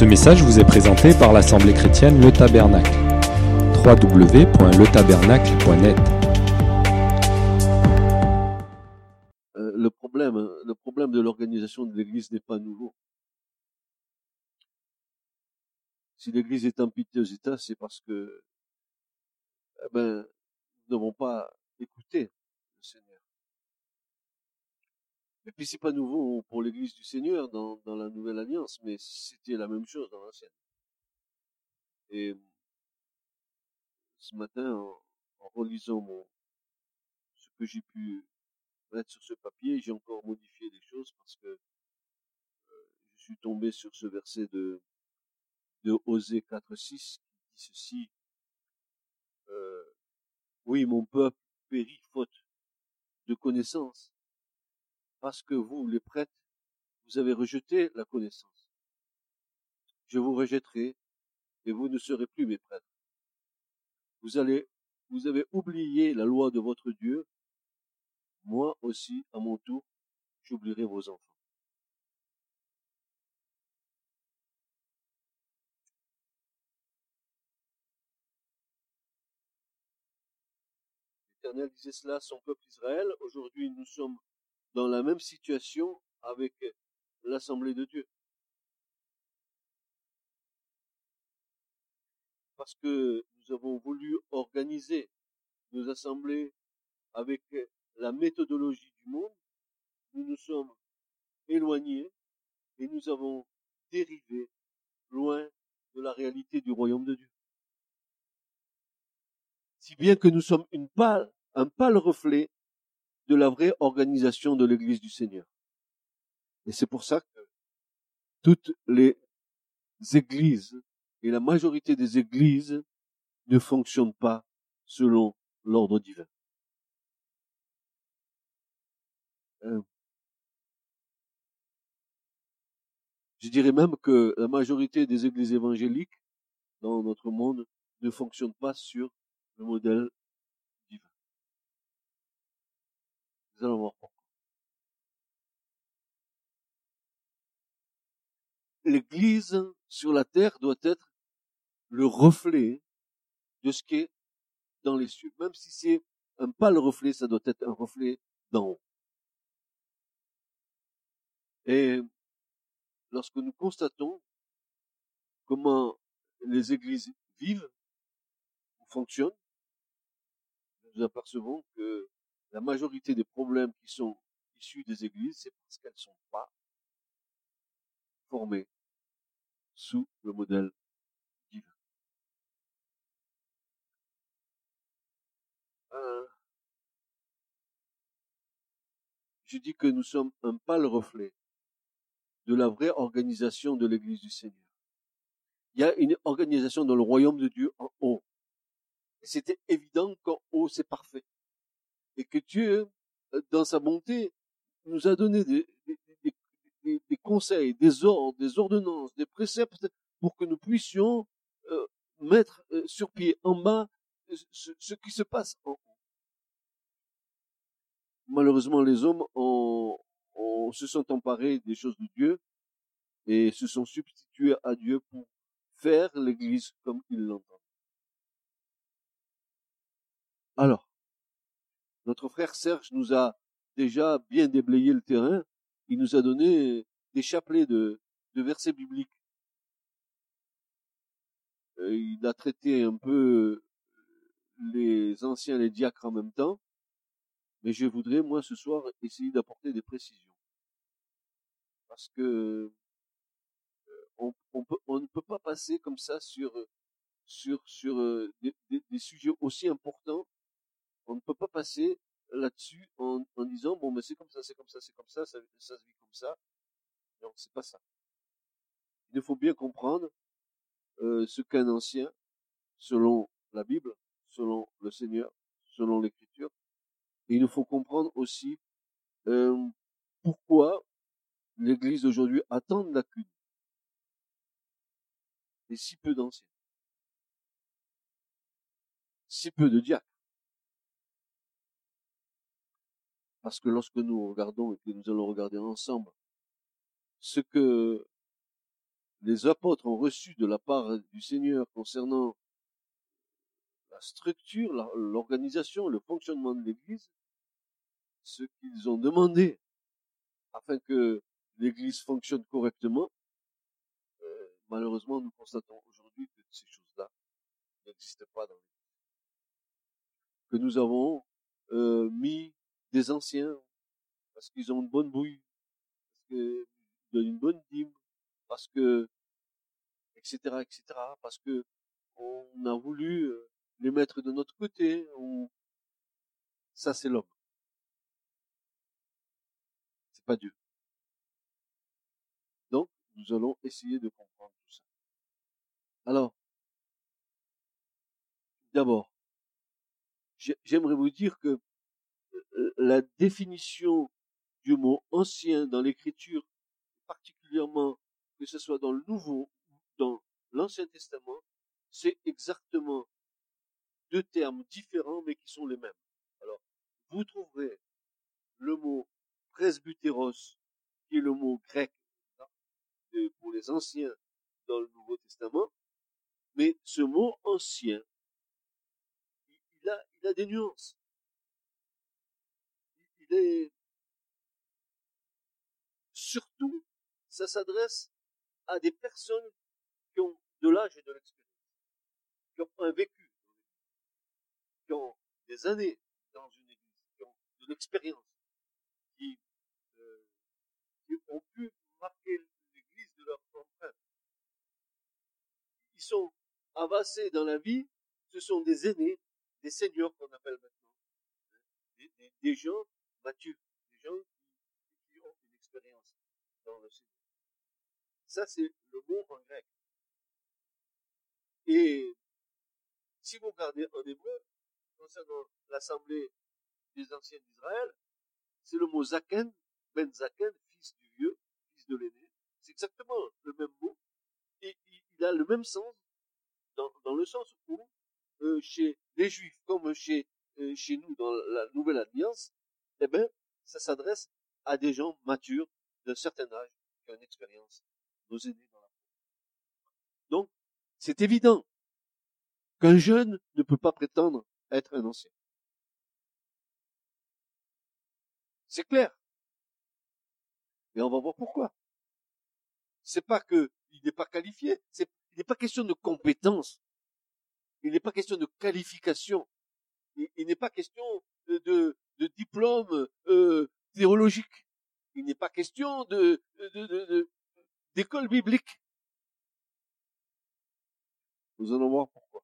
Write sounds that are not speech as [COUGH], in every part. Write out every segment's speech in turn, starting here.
Ce message vous est présenté par l'Assemblée chrétienne Le Tabernacle. www.letabernacle.net Euh, le problème, le problème de l'organisation de l'Église n'est pas nouveau. Si l'Église est en piteux état, c'est parce que, eh ben, nous pas écouté le Seigneur. Et puis c'est pas nouveau pour l'Église du Seigneur dans, la Nouvelle Alliance, mais c'était la même chose dans l'Ancienne. Et ce matin, en, en relisant mon, ce que j'ai pu mettre sur ce papier, j'ai encore modifié des choses parce que euh, je suis tombé sur ce verset de, de Osée 4.6 qui dit ceci. Euh, oui, mon peuple périt faute de connaissance parce que vous, les prêtres, vous avez rejeté la connaissance. Je vous rejetterai et vous ne serez plus mes prêtres. Vous avez oublié la loi de votre Dieu. Moi aussi, à mon tour, j'oublierai vos enfants. L'Éternel disait cela à son peuple Israël. Aujourd'hui, nous sommes dans la même situation avec l'Assemblée de Dieu. Parce que nous avons voulu organiser nos assemblées avec la méthodologie du monde, nous nous sommes éloignés et nous avons dérivé loin de la réalité du royaume de Dieu. Si bien que nous sommes une pâle, un pâle reflet de la vraie organisation de l'Église du Seigneur. Et c'est pour ça que toutes les églises et la majorité des églises ne fonctionnent pas selon l'ordre divin. Euh, je dirais même que la majorité des églises évangéliques dans notre monde ne fonctionnent pas sur le modèle divin. L'église sur la terre doit être le reflet de ce qui est dans les cieux. Même si c'est un pas le reflet, ça doit être un reflet d'en haut. Et lorsque nous constatons comment les églises vivent ou fonctionnent, nous apercevons que la majorité des problèmes qui sont issus des églises, c'est parce qu'elles ne sont pas formées sous le modèle divin. Euh, je dis que nous sommes un pâle reflet de la vraie organisation de l'Église du Seigneur. Il y a une organisation dans le royaume de Dieu en haut. C'était évident qu'en haut, c'est parfait. Et que Dieu, dans sa bonté, nous a donné des conseils, des ordres, des ordonnances, des préceptes pour que nous puissions euh, mettre euh, sur pied en bas ce, ce, qui se passe en haut. Malheureusement, les hommes ont, ont, se sont emparés des choses de Dieu et se sont substitués à Dieu pour faire l'Église comme ils l'entendent. Alors, notre frère Serge nous a déjà bien déblayé le terrain. Il nous a donné des chapelets de, versets bibliques. Euh, il a traité un peu les anciens et les diacres en même temps. Mais je voudrais, moi, ce soir, essayer d'apporter des précisions. Parce que on, on, ne peut pas passer comme ça sur des, sujets aussi importants. On ne peut pas passer là-dessus en, disant bon mais c'est comme ça, c'est comme ça, c'est comme ça, ça, se vit comme ça. Non, c'est pas ça. Il faut bien comprendre euh, ce qu'un ancien, selon la Bible, selon le Seigneur, selon l'Écriture, et il nous faut comprendre aussi euh, pourquoi l'Église d'aujourd'hui attend de lacune et si peu d'anciens, si peu de diacres. Parce que lorsque nous regardons et que nous allons regarder ensemble ce que les apôtres ont reçu de la part du Seigneur concernant la structure, l'organisation, le fonctionnement de l'Église, ce qu'ils ont demandé afin que l'Église fonctionne correctement, euh, malheureusement, nous constatons aujourd'hui que ces choses-là n'existent pas dans l'Église. Que nous avons euh, mis des anciens parce qu'ils ont une bonne bouille, parce qu'ils donnent une bonne dîme, parce que, etc., etc., parce que on a voulu euh, les mettre de notre côté, ça c'est l'homme. C'est pas Dieu. Donc, nous allons essayer de comprendre tout ça. Alors, d'abord, j'aimerais vous dire que la définition du mot ancien dans l'écriture, particulièrement que ce soit dans le Nouveau ou dans l'Ancien Testament, c'est exactement deux termes différents mais qui sont les mêmes. Alors, vous trouverez le mot presbytéros, qui est le mot grec pour les anciens dans le Nouveau Testament, mais ce mot ancien, il a des nuances. Surtout, ça s'adresse à des personnes qui ont de l'âge et de l'expérience, qui ont un vécu, qui ont des années dans une église, qui ont de l'expérience, qui, euh, ont pu marquer l'église de leur empreinte. Ils sont avancés dans la vie, ce sont des aînés, des seigneurs qu'on appelle maintenant, des, des gens matures, des gens qui, ont une expérience dans le Seigneur. Ça, c'est le mot en grec. Et si vous regardez en hébreu, concernant l'assemblée des anciens d'Israël, c'est le mot Zaken, Ben Zaken, fils du vieux, fils de l'aîné. C'est exactement le même mot. Et il a le même sens, dans, dans le sens où, euh, chez les Juifs, comme chez, euh, chez nous dans la Nouvelle Alliance, eh ben, ça s'adresse à des gens matures d'un certain âge, qui ont une expérience nos aînés dans la Donc, c'est évident qu'un jeune ne peut pas prétendre être un ancien. C'est clair. Et on va voir pourquoi. C'est pas que il n'est pas qualifié, c'est, il n'est pas question de compétence. Il n'est pas question de qualification. Il, n'est pas question de, diplôme euh, théologique. Il n'est pas question de, de, de, d'école biblique. Nous allons voir pourquoi.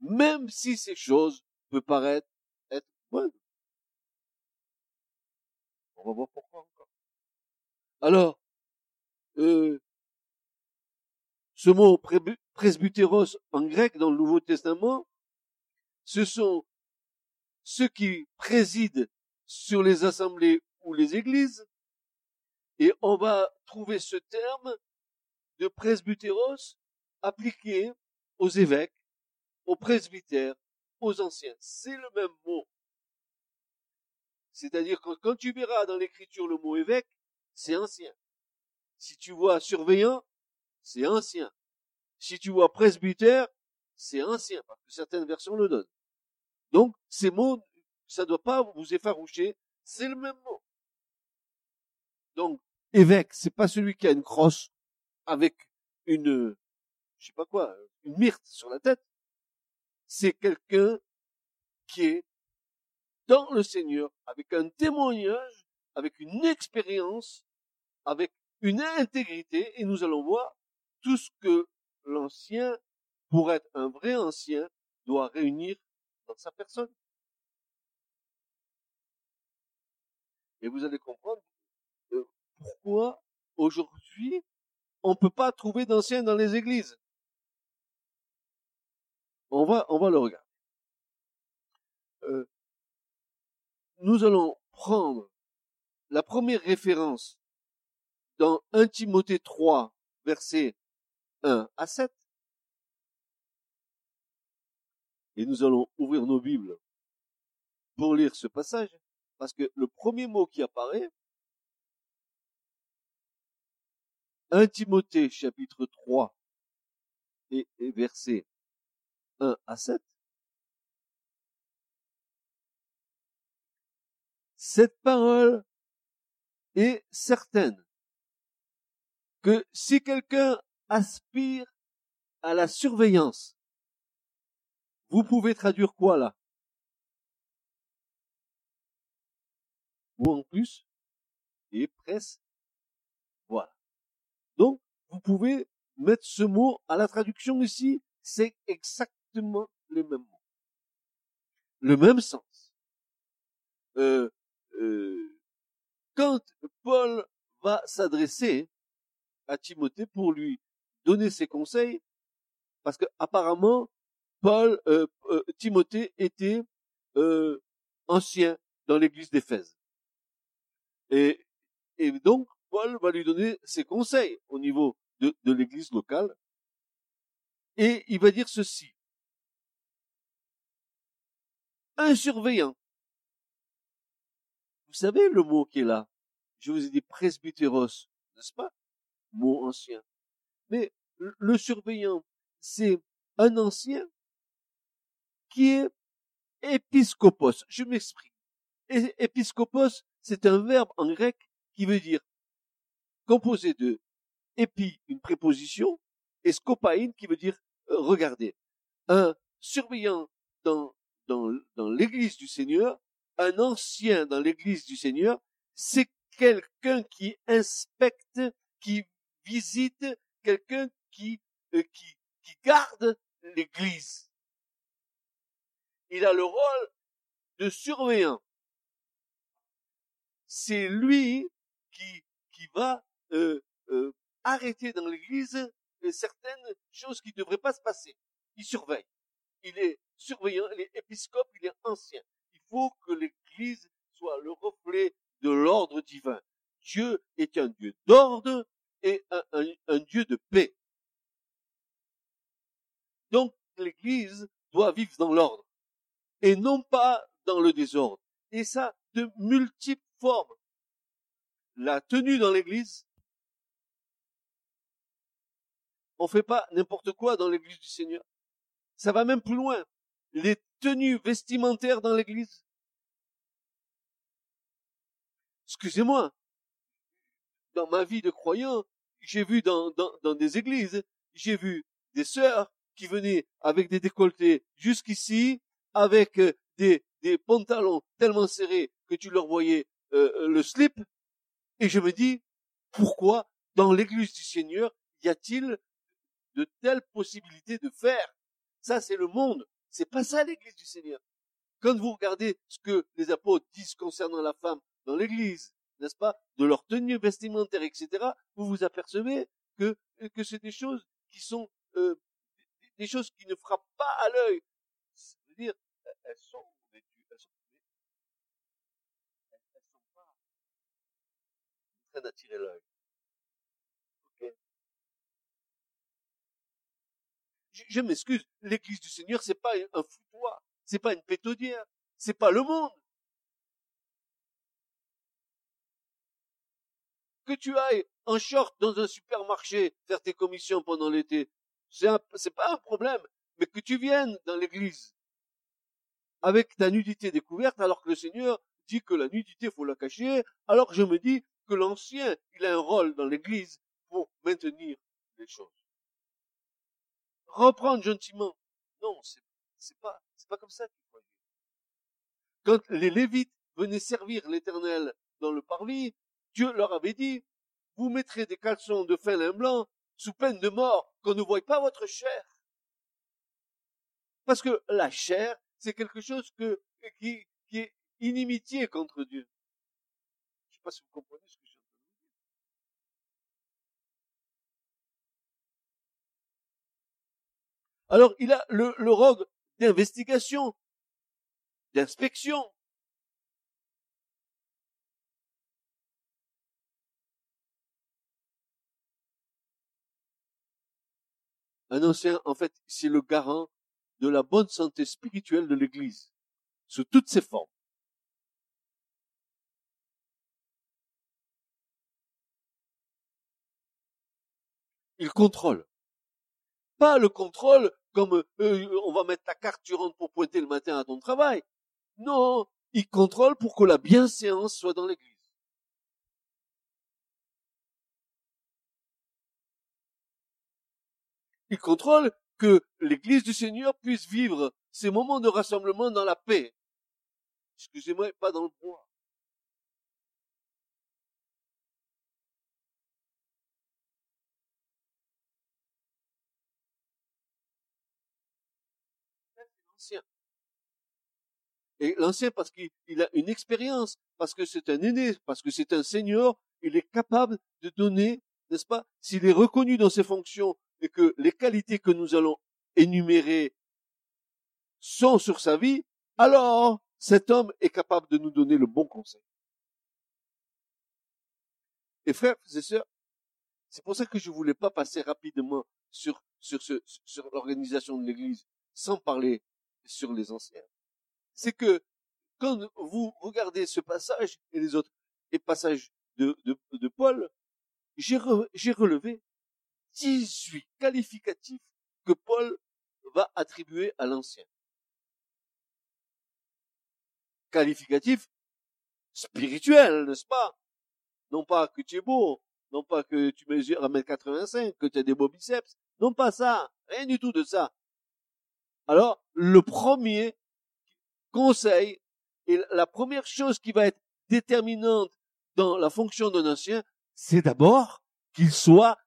Même si ces choses peuvent paraître être bonnes. On va voir pourquoi encore. Alors, euh, ce mot presbytéros en grec dans le Nouveau Testament, ce sont ceux qui président sur les assemblées ou les églises, et on va trouver ce terme de presbytéros appliqué aux évêques, aux presbytères, aux anciens. C'est le même mot. C'est-à-dire que quand tu verras dans l'écriture le mot évêque, c'est ancien. Si tu vois surveillant, c'est ancien. Si tu vois presbytère, c'est ancien, parce que certaines versions le donnent. Donc, ces mots, ça ne doit pas vous effaroucher, c'est le même mot. Donc, évêque, c'est pas celui qui a une crosse avec une, je sais pas quoi, une myrte sur la tête. C'est quelqu'un qui est dans le Seigneur, avec un témoignage, avec une expérience, avec une intégrité, et nous allons voir tout ce que l'ancien, pour être un vrai ancien, doit réunir dans sa personne. Et vous allez comprendre pourquoi aujourd'hui on ne peut pas trouver d'anciens dans les églises. On va, on va le regarder. Euh, nous allons prendre la première référence dans 1 Timothée 3, versets 1 à 7. Et nous allons ouvrir nos Bibles pour lire ce passage, parce que le premier mot qui apparaît, 1 Timothée chapitre 3 et, et versets 1 à 7, cette parole est certaine que si quelqu'un aspire à la surveillance, vous pouvez traduire quoi là? Ou en plus, et presse, voilà. Donc, vous pouvez mettre ce mot à la traduction ici, c'est exactement les mêmes mots. Le même sens. Euh, euh, quand Paul va s'adresser à Timothée pour lui donner ses conseils, parce que apparemment Paul, euh, euh, Timothée était euh, ancien dans l'église d'Éphèse. Et, donc, Paul va lui donner ses conseils au niveau de, de l'église locale. Et il va dire ceci. Un surveillant. Vous savez le mot qui est là? Je vous ai dit presbytéros, n'est-ce pas? Mot ancien. Mais le surveillant, c'est un ancien qui est épiscopos. Je m'exprime. Épiscopos, c'est un verbe en grec qui veut dire composé de épi, une préposition, et scopaïne qui veut dire euh, regarder. Un surveillant dans, dans, dans l'église du Seigneur, un ancien dans l'église du Seigneur, c'est quelqu'un qui inspecte, qui visite, quelqu'un qui, euh, qui, qui garde l'église. Il a le rôle de surveillant. C'est lui qui, va euh, euh, arrêter dans l'église certaines choses qui ne devraient pas se passer. Il surveille. Il est surveillant, il est épiscope, il est ancien. Il faut que l'église soit le reflet de l'ordre divin. Dieu est un Dieu d'ordre et un Dieu de paix. Donc l'Église doit vivre dans l'ordre et non pas dans le désordre. Et ça, de multiples formes. La tenue dans l'Église, on fait pas n'importe quoi dans l'Église du Seigneur. Ça va même plus loin. Les tenues vestimentaires dans l'Église. Excusez-moi. Dans ma vie de croyant, j'ai vu dans, des églises, j'ai vu des sœurs qui venaient avec des décolletés jusqu'ici, avec euh, des, des pantalons tellement serrés que tu leur voyais euh, euh, le slip. Et je me dis, pourquoi dans l'église du Seigneur y a-t-il de telles possibilités de faire? Ça, c'est le monde. C'est pas ça l'église du Seigneur. Quand vous regardez ce que les apôtres disent concernant la femme dans l'église, n'est-ce pas, de leur tenue vestimentaire, etc., vous vous apercevez que, que c'est des choses qui sont euh, des choses qui ne frappent pas à l'œil. cest dire, elles sont vêtues, elles sont, elles, elles sont pas en train d'attirer l'œil. Ok Je, m'excuse, l'église du Seigneur, c'est pas un foutoir, c'est pas une pétodière, c'est pas le monde. Que tu ailles en short dans un supermarché faire tes commissions pendant l'été, c'est pas un problème, mais que tu viennes dans l'église avec ta nudité découverte, alors que le Seigneur dit que la nudité faut la cacher, alors je me dis que l'ancien, il a un rôle dans l'église pour maintenir les choses. Reprendre gentiment. Non, c'est, pas, comme ça qu'il faut. Quand les Lévites venaient servir l'éternel dans le parvis, Dieu leur avait dit, vous mettrez des caleçons de fin lin blanc sous peine de mort, qu'on ne voie pas votre chair. Parce que la chair, c'est quelque chose que, qui, est inimitié contre Dieu. Je ne sais pas si vous comprenez ce que je suis en train de dire. Alors, il a le, le d'investigation, d'inspection, Un ancien, en fait, c'est le garant de la bonne santé spirituelle de l'Église, sous toutes ses formes. il contrôle. Pas le contrôle comme euh, on va mettre ta carte, tu rentres pour pointer le matin à ton travail. Non, il contrôle pour que la bienséance soit dans l'église. Il contrôle que l'église du Seigneur puisse vivre ces moments de rassemblement dans la paix. Excusez-moi, pas dans le bois. L'ancien. Et l'ancien parce qu'il a une expérience, parce que c'est un aîné, parce que c'est un seigneur, il est capable de donner, n'est-ce pas, s'il est reconnu dans ses fonctions et que les qualités que nous allons énumérer sont sur sa vie, alors cet homme est capable de nous donner le bon conseil. Et frères et sœurs, c'est pour ça que je voulais pas passer rapidement sur, l'organisation de l'Église sans parler sur les anciens. C'est que quand vous regardez ce passage et les autres passages de Paul, j'ai relevé 18 qualificatifs que Paul va attribuer à l'ancien. Qualificatifs spirituels, n'est-ce pas? Non pas que tu es beau, non pas que tu mesures 1m85, que tu as des beaux biceps, non pas ça, rien du tout de ça. Alors, le premier conseil et la première chose qui va être déterminante dans la fonction d'un ancien, c'est d'abord qu'il soit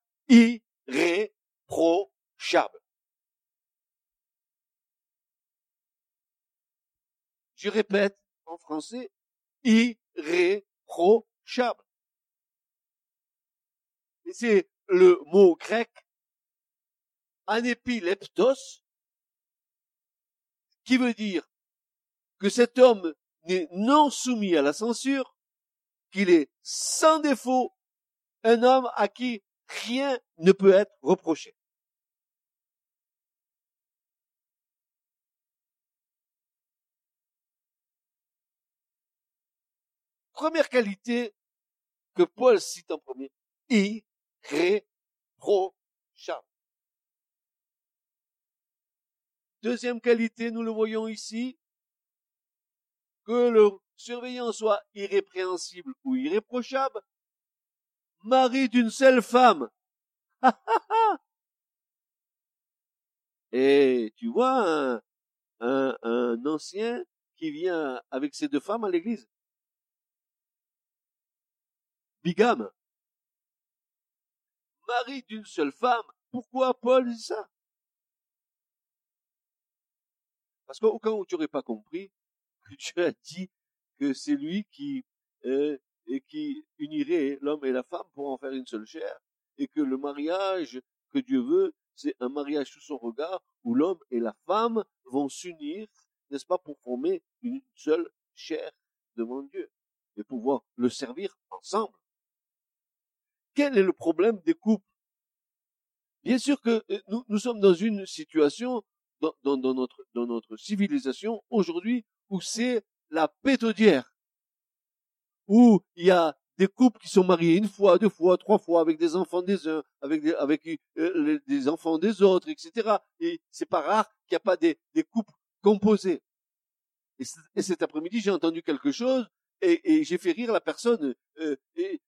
irréprochable. Je répète en français, irréprochable. Et c'est le mot grec anépileptos qui veut dire que cet homme n'est non soumis à la censure, qu'il est sans défaut un homme à qui rien ne peut être reproché. Première qualité que Paul cite en premier, irréprochable. Deuxième qualité, nous le voyons ici, que le surveillant soit irrépréhensible ou irréprochable, mari d'une seule femme. [LAUGHS] Et tu vois un, un, ancien qui vient avec ses deux femmes à l'église. Bigame. Mari d'une seule femme. Pourquoi Paul dit ça? Parce qu'au cas où tu n'aurais pas compris, que Dieu a dit que c'est lui qui euh, et qui unirait l'homme et la femme pour en faire une seule chair, et que le mariage que Dieu veut, c'est un mariage sous son regard où l'homme et la femme vont s'unir, n'est-ce pas, pour former une seule chair devant Dieu et pouvoir le servir ensemble. Quel est le problème des couples? Bien sûr que euh, nous, sommes dans une situation dans, notre, dans notre civilisation aujourd'hui où c'est la pétodière où il y a des couples qui sont mariés une fois, deux fois, trois fois, avec des enfants des uns, avec des, avec euh, des enfants des autres, etc. Et c'est pas rare qu'il n'y a pas des, couples composés. Et, cet après-midi, j'ai entendu quelque chose et, j'ai fait rire la personne. Euh, et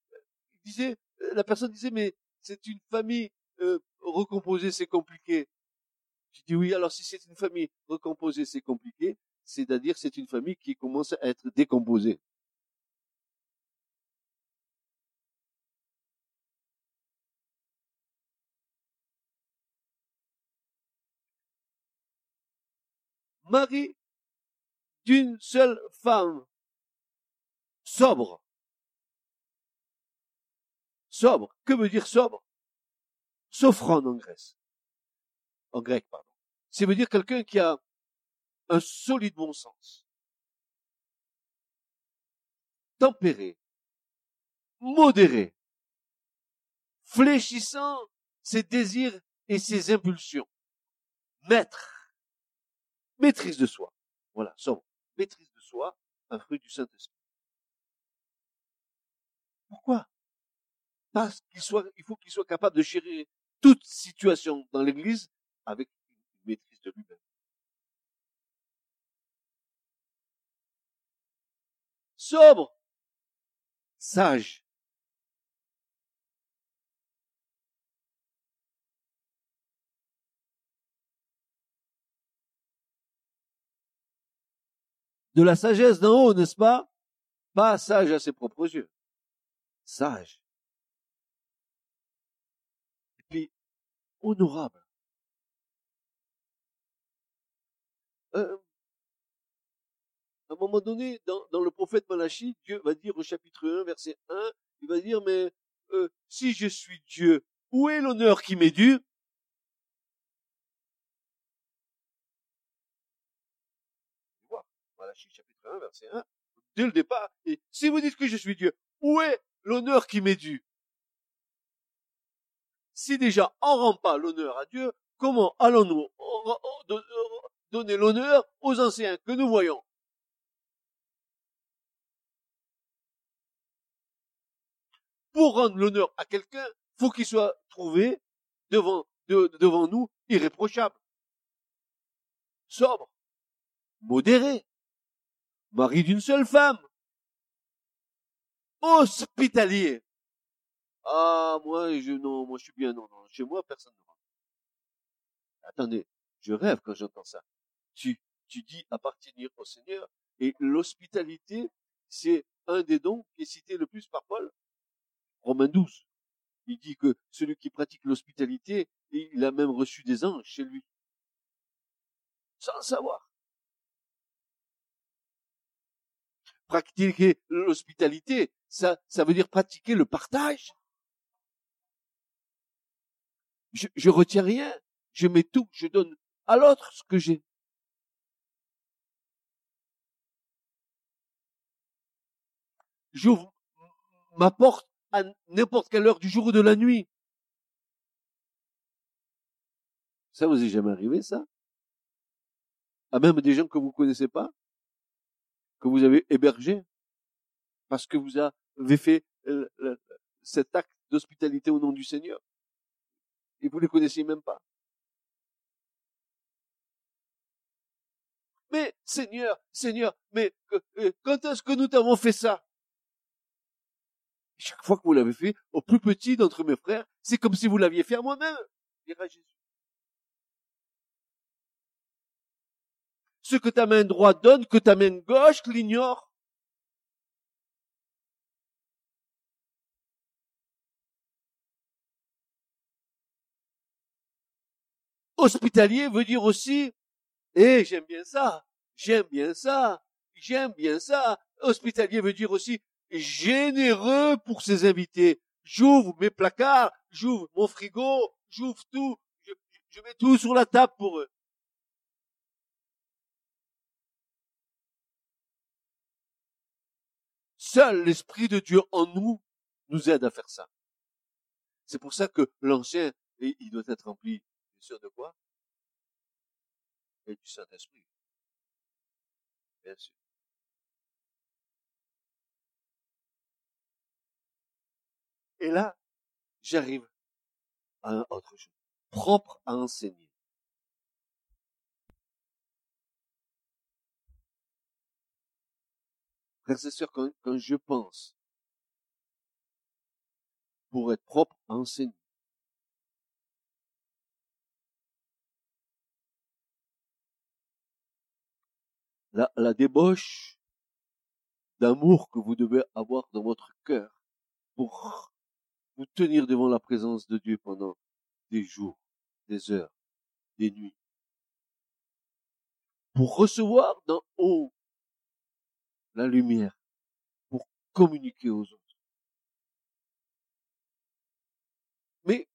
disait, la personne disait, mais c'est une famille euh, recomposée, c'est compliqué. Je dis oui, alors si c'est une famille recomposée, c'est compliqué, c'est-à-dire c'est une famille qui commence à être décomposée. Mari d'une seule femme, sobre. Sobre. Que veut dire sobre? Sophron en Grèce. En grec, pardon. C'est veut dire quelqu'un qui a un solide bon sens. Tempéré. Modéré. Fléchissant ses désirs et ses impulsions. Maître maîtrise de soi. Voilà, sobre. Maîtrise de soi, un fruit du Saint-Esprit. Pourquoi? Parce qu'il faut qu'il soit capable de gérer toute situation dans l'église avec une maîtrise de lui-même. Sobre, sage, de la sagesse d'en haut, n'est-ce pas? Pas sage à ses propres yeux. Sage. Et puis, honorable. Euh, à un moment donné, dans, le prophète Malachi, Dieu va dire au chapitre 1, verset 1, il va dire, mais euh, si je suis Dieu, où est l'honneur qui m'est dû? 1, verset 1, dès le départ, si vous dites que je suis Dieu, où est l'honneur qui m'est dû? Si déjà on rend pas l'honneur à Dieu, comment allons-nous donner l'honneur aux anciens que nous voyons? Pour rendre l'honneur à quelqu'un, faut qu'il soit trouvé devant, devant nous irréprochable, sobre, modéré, mari d'une seule femme, hospitalier. Ah, moi, je, non, moi, je suis bien, non, non, chez moi, personne ne rentre. Attendez, je rêve quand j'entends ça. Tu, tu dis appartenir au Seigneur, et l'hospitalité, c'est un des dons qui est cité le plus par Paul. Romains 12. Il dit que celui qui pratique l'hospitalité, il a même reçu des anges chez lui. Sans savoir. Pratiquer l'hospitalité, ça, ça veut dire pratiquer le partage. Je, je retiens rien, je mets tout, je donne à l'autre ce que j'ai. J'ouvre ma porte à n'importe quelle heure du jour ou de la nuit. Ça vous est jamais arrivé, ça? À même des gens que vous connaissez pas? Que vous avez hébergé parce que vous avez fait euh, cet acte d'hospitalité au nom du Seigneur. Et vous ne les connaissiez même pas. Mais Seigneur, Seigneur, mais euh, quand est-ce que nous t'avons fait ça? Chaque fois que vous l'avez fait, au plus petit d'entre mes frères, c'est comme si vous l'aviez fait à moi-même, dira Jésus. Ce que ta main droite donne, que ta main gauche l'ignore. Hospitalier veut dire aussi, eh, j'aime bien ça, j'aime bien ça, j'aime bien ça. Hospitalier veut dire aussi généreux pour ses invités. J'ouvre mes placards, j'ouvre mon frigo, j'ouvre tout, je mets tout sur la table pour eux. Seul l'Esprit de Dieu en nous nous aide à faire ça. C'est pour ça que l'ancien, il doit être rempli, bien sûr, de quoi? Et du Saint-Esprit. Bien sûr. Et là, j'arrive à un autre chose, propre à enseigner. Sûr quand, quand je pense pour être propre à enseigner, la, la débauche d'amour que vous devez avoir dans votre cœur pour vous tenir devant la présence de Dieu pendant des jours, des heures, des nuits. Pour recevoir d'en haut la lumière pour communiquer aux autres. Mais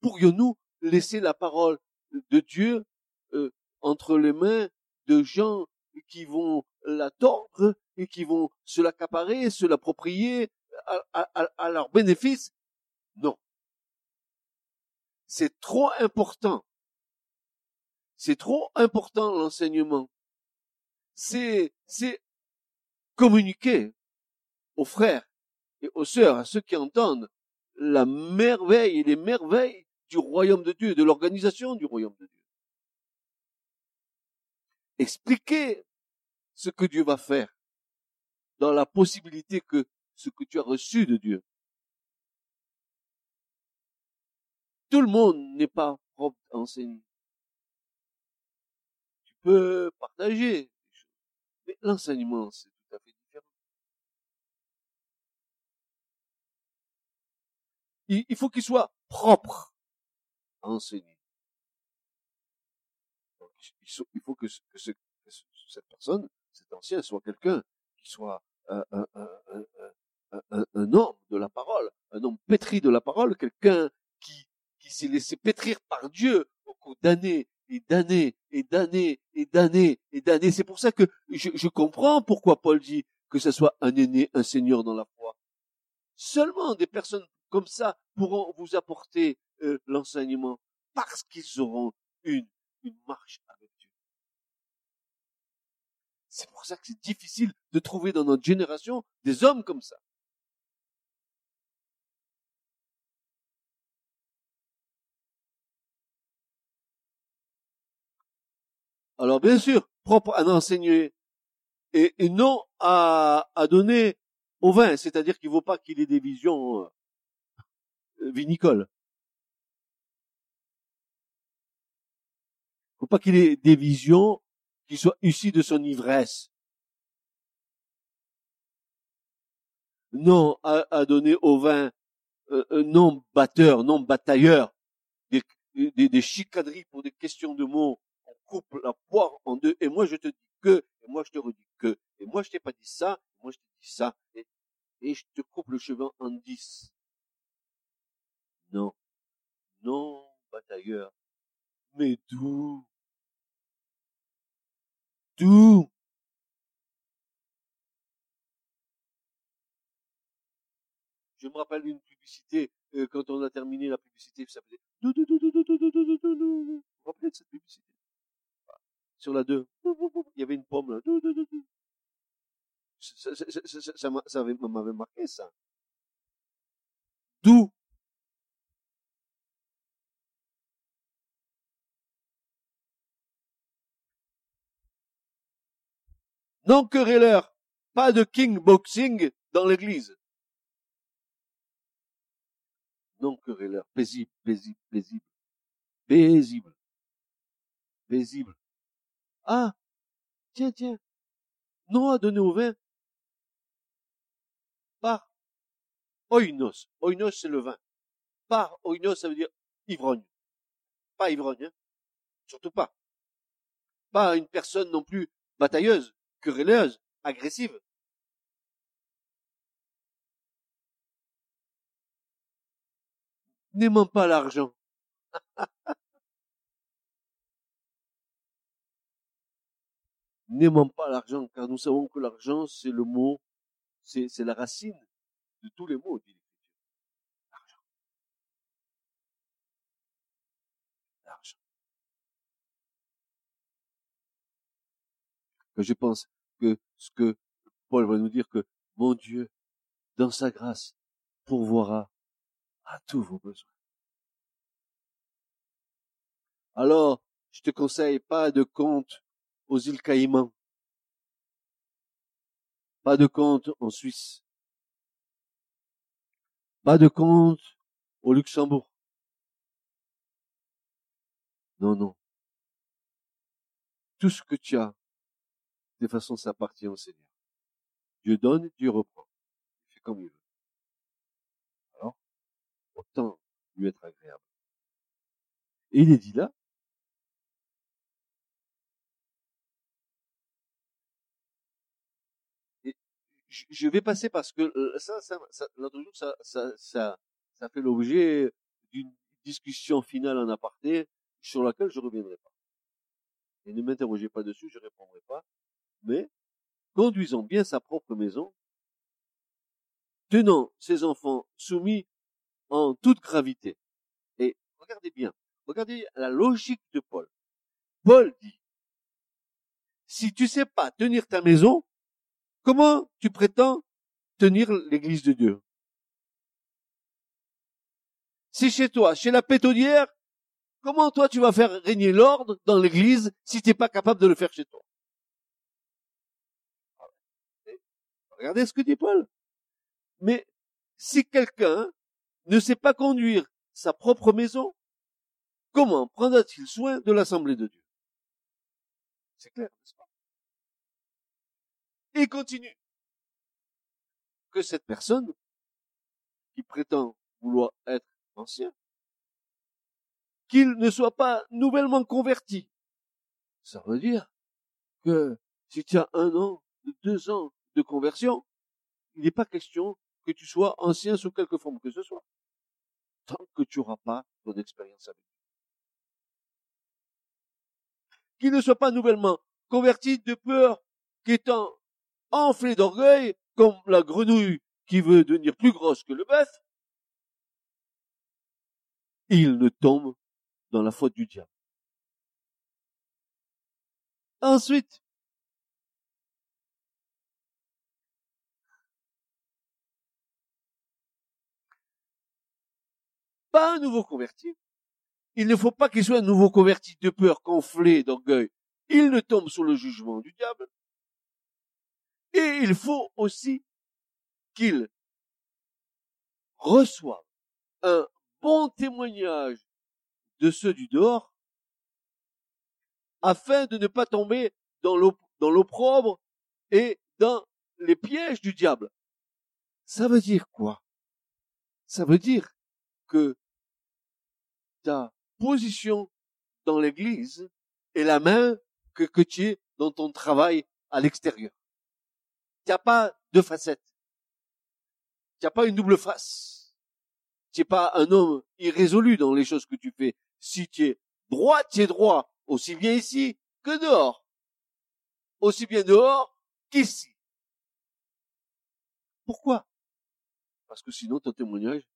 pourrions-nous laisser la parole de Dieu euh, entre les mains de gens qui vont la tordre et qui vont se l'accaparer, se l'approprier à, leur bénéfice? Non. C'est trop important. C'est trop important l'enseignement. C'est communiquer aux frères et aux sœurs, à ceux qui entendent la merveille et les merveilles du royaume de Dieu, de l'organisation du royaume de Dieu. Expliquer ce que Dieu va faire dans la possibilité que ce que tu as reçu de Dieu. Tout le monde n'est pas propre à enseigner. Tu peux partager, mais l'enseignement, c'est Il, faut qu'il soit propre à enseigner. il faut que, que cette personne, cet ancien, soit quelqu'un qui soit un, un, un, un, homme de la parole, un homme pétri de la parole, quelqu'un qui, qui s'est laissé pétrir par Dieu au cours d'années et d'années et d'années et d'années et d'années. C'est pour ça que je, je, comprends pourquoi Paul dit que ce soit un aîné, un seigneur dans la foi. Seulement des personnes comme ça pourront vous apporter euh, l'enseignement parce qu'ils auront une, une marche c'est pour ça que c'est difficile de trouver dans notre génération des hommes comme ça. Alors bien sûr, propre à enseigner et, non à, à, donner au vin, c'est-à-dire qu'il ne faut pas qu'il ait des visions ne faut pas qu'il ait des visions qui soit issu de son ivresse. Non à, donner au vin, euh, non batteur, non batailleur, des, des, chicaneries pour des questions de mots. On coupe la poire en deux, et moi je te dis que, et moi je te redis que, et moi je t'ai pas dit ça, moi je te dis ça, et, et je te coupe le cheveu en dix. Non, non batailleur, mais d'où tout. Je me rappelle d'une publicité, euh, quand on a terminé la publicité, ça faisait Vous vous rappelez de cette publicité Sur la 2, il y avait une pomme là. Ça, ça m'avait marqué ça. D'où Non querelleur, pas de king boxing dans l'église. Non querelleur, paisible, paisible, paisible, paisible, paisible. Ah, tiens, tiens, non à donner au vin par oinos. Oinos, c'est le vin. Par oinos, ça veut dire ivrogne. Pas ivrogne, hein. Surtout pas. Pas une personne non plus batailleuse querelleuse, agressive. N'aimons pas l'argent. N'aimons pas l'argent, car nous savons que l'argent, c'est le mot, c'est, la racine de tous les mots, Je pense que ce que Paul va nous dire que mon Dieu, dans sa grâce, pourvoira à tous vos besoins. Alors, je te conseille pas de compte aux îles Caïmans, pas de compte en Suisse, pas de compte au Luxembourg. Non, non. Tout ce que tu as, de façon, ça appartient au Seigneur. Dieu donne, Dieu reprend. Il fait comme il veut. Alors, autant lui être agréable. Et il est dit là, je vais passer parce que euh, ça, ça, l'autre ça, fait l'objet d'une discussion finale en aparté sur laquelle je reviendrai pas. Et ne m'interrogez pas dessus, je répondrai pas mais conduisant bien sa propre maison, tenant ses enfants soumis en toute gravité. Et regardez bien, regardez la logique de Paul. Paul dit, si tu sais pas tenir ta maison, comment tu prétends tenir l'église de Dieu? c'est chez toi, chez la pétonnière, comment toi tu vas faire régner l'ordre dans l'église si tu n'es pas capable de le faire chez toi? Regardez ce que dit Paul. Mais si quelqu'un ne sait pas conduire sa propre maison, comment prendra-t-il soin de l'assemblée de Dieu? C'est clair, n'est-ce pas? Et il continue que cette personne qui prétend vouloir être ancien, qu'il ne soit pas nouvellement converti. Ça veut dire que si tu as un an, deux ans conversion, il n'est pas question que tu sois ancien sous quelque forme que ce soit, tant que tu n'auras pas ton expérience avec. Qu'il ne soit pas nouvellement converti de peur qu'étant enflé d'orgueil, comme la grenouille qui veut devenir plus grosse que le bœuf, il ne tombe dans la faute du diable. Ensuite, pas un nouveau converti. Il ne faut pas qu'il soit un nouveau converti de peur, conflé, d'orgueil. Il ne tombe sous le jugement du diable. Et il faut aussi qu'il reçoive un bon témoignage de ceux du dehors, afin de ne pas tomber dans l'opprobre et dans les pièges du diable. Ça veut dire quoi? Ça veut dire que ta position dans l'église est la même que, tu es dans ton travail à l'extérieur. Tu n'as pas deux facettes. Tu n'as pas une double face. Tu n'es pas un homme irrésolu dans les choses que tu fais. Si tu es droit, tu es droit, aussi bien ici que dehors. Aussi bien dehors qu'ici. Pourquoi? Parce que sinon ton témoignage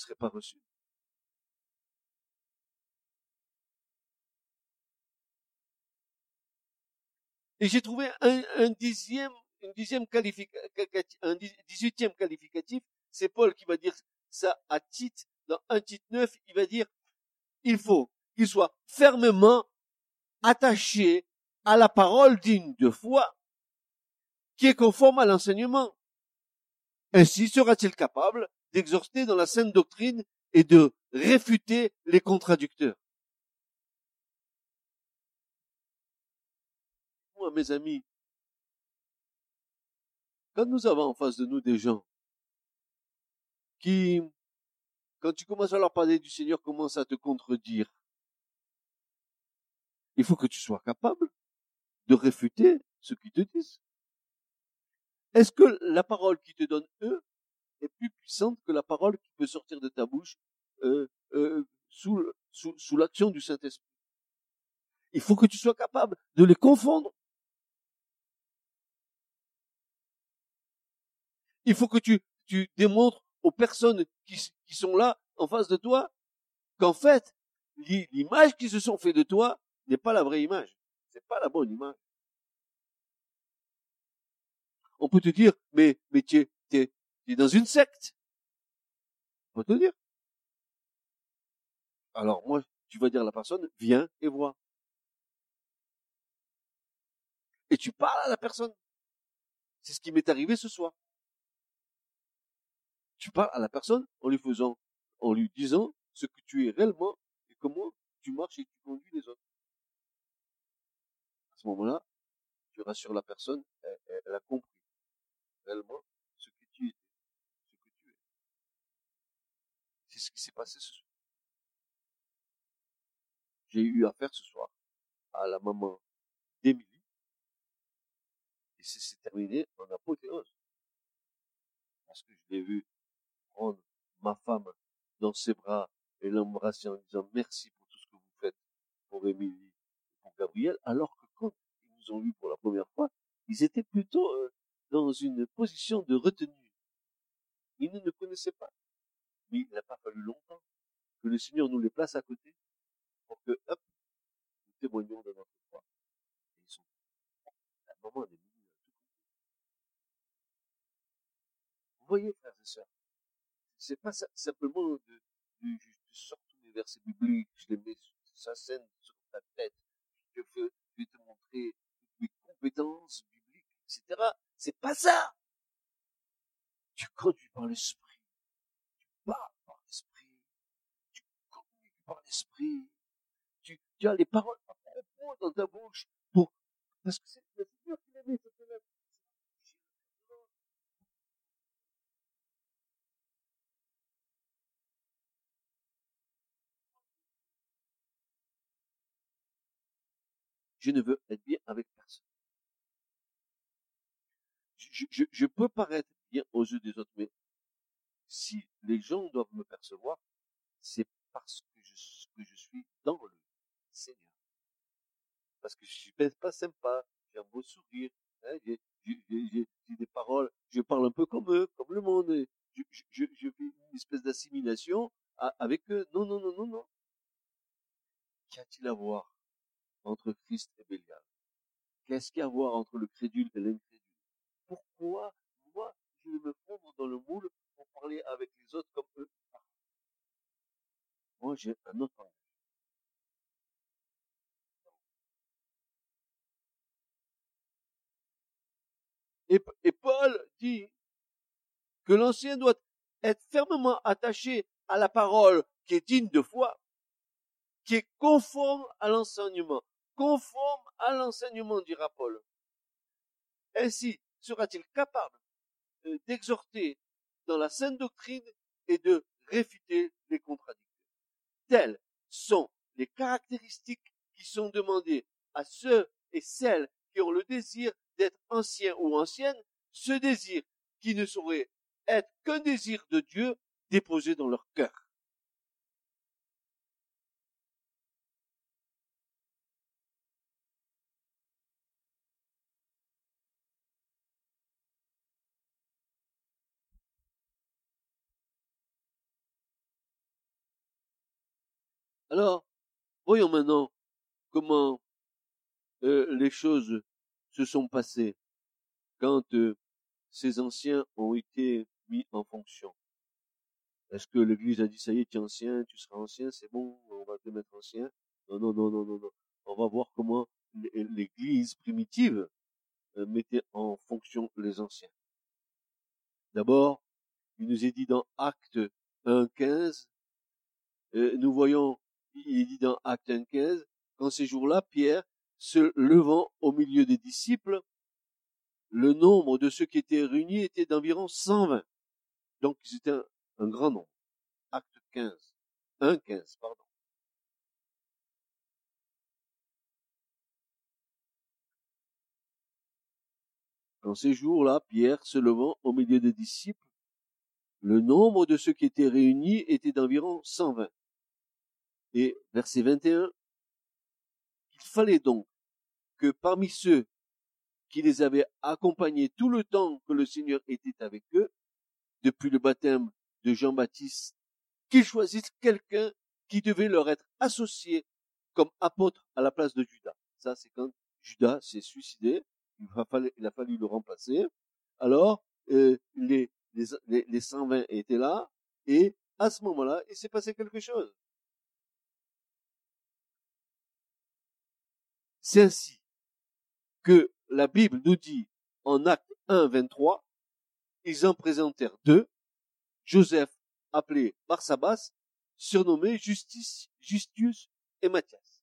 serait pas reçu. Et j'ai trouvé un, dixième, une dixième un dix-huitième qualificatif. C'est Paul qui va dire ça à Tite, dans un titre neuf, il va dire, il faut qu'il soit fermement attaché à la parole digne de foi, qui est conforme à l'enseignement. Ainsi sera-t-il capable d'exhorter dans la sainte doctrine et de réfuter les contradicteurs. Moi, mes amis, quand nous avons en face de nous des gens qui, quand tu commences à leur parler du Seigneur, commencent à te contredire, il faut que tu sois capable de réfuter ce qu'ils te disent. Est-ce que la parole qui te donne eux est plus puissante que la parole qui peut sortir de ta bouche euh, euh, sous, sous, sous l'action du Saint-Esprit. Il faut que tu sois capable de les confondre. Il faut que tu, tu démontres aux personnes qui, qui sont là en face de toi qu'en fait, l'image qu'ils se sont fait de toi n'est pas la vraie image. C'est pas la bonne image. On peut te dire, mais, mais tu es, dans une secte. On peut te dire. Alors moi, tu vas dire à la personne, viens et vois. Et tu parles à la personne. C'est ce qui m'est arrivé ce soir. Tu parles à la personne en lui faisant, en lui disant ce que tu es réellement et comment tu marches et tu conduis les autres. À ce moment-là, tu rassures la personne, elle a compris réellement ce qui s'est passé ce soir? J'ai eu affaire ce soir à la maman d'Émilie. Et c'est terminé en apothéose. Parce que je l'ai vu prendre ma femme dans ses bras et l'embrasser en disant merci pour tout ce que vous faites pour Émilie et pour Gabriel, alors que quand ils nous ont vus pour la première fois, ils étaient plutôt euh, dans une position de retenue. Ils ne nous connaissaient pas. Mais il n'a pas fallu longtemps que le Seigneur nous les place à côté pour que, hop, nous témoignions de notre foi. Et ils sont, à un moment, des Vous voyez, frères et sœurs, c'est pas simplement de, sors tous les versets bibliques, je les mets sur sa scène sur ta tête, je, fais, je vais te montrer mes compétences bibliques, etc. C'est pas ça. Tu conduis par l'esprit. Parles par l'esprit. Tu communiques par l'esprit. Tu, as les paroles dans ta bouche pour, parce que c'est le Seigneur qui l'a mis, je ne veux être bien avec personne. Je, peux paraître bien aux yeux des autres, mais si les gens doivent me percevoir, c'est parce que je, suis dans le Seigneur. Parce que je suis pas sympa, j'ai un beau sourire, hein, j'ai des paroles, je parle un peu comme eux, comme le monde, je, je, fais une espèce d'assimilation avec eux. Non, non, non, non, non. Qu'y a-t-il à voir entre Christ et Bélial? Qu'est-ce qu'il y a à voir entre le crédule et l'incrédule? Pourquoi moi, je vais me fondre dans le moule pour parler avec les autres comme eux Moi, j'ai un autre. Et, et Paul dit que l'ancien doit être fermement attaché à la parole qui est digne de foi, qui est conforme à l'enseignement conforme à l'enseignement, dira Paul. Ainsi sera-t-il capable d'exhorter dans la sainte doctrine et de réfuter les contradicteurs. Telles sont les caractéristiques qui sont demandées à ceux et celles qui ont le désir d'être anciens ou anciennes, ce désir qui ne saurait être qu'un désir de Dieu déposé dans leur cœur. Alors, voyons maintenant comment euh, les choses se sont passées quand euh, ces anciens ont été mis en fonction. Est-ce que l'Église a dit ça y est, tu es ancien, tu seras ancien, c'est bon, on va te mettre ancien? Non, non, non, non, non, non. On va voir comment l'Église primitive euh, mettait en fonction les anciens. D'abord, il nous est dit dans Acte 1.15, nous voyons il est dit dans Acte 15, qu'en ces jours-là, Pierre, se levant au milieu des disciples, le nombre de ceux qui étaient réunis était d'environ 120. Donc c'était un, un, grand nombre. Acte 15. 1, 15, pardon. En ces jours-là, Pierre, se levant au milieu des disciples, le nombre de ceux qui étaient réunis était d'environ 120. Et verset 21, il fallait donc que parmi ceux qui les avaient accompagnés tout le temps que le Seigneur était avec eux, depuis le baptême de Jean-Baptiste, qu'ils choisissent quelqu'un qui devait leur être associé comme apôtre à la place de Judas. Ça, c'est quand Judas s'est suicidé, il a, fallu, le remplacer. Alors, euh, les, les, les 120 étaient là, et à ce moment-là, il s'est passé quelque chose. C'est ainsi que la Bible nous dit en acte 1, 23, ils en présentèrent deux, Joseph appelé Barsabas, surnommé Justice, Justius et Matthias.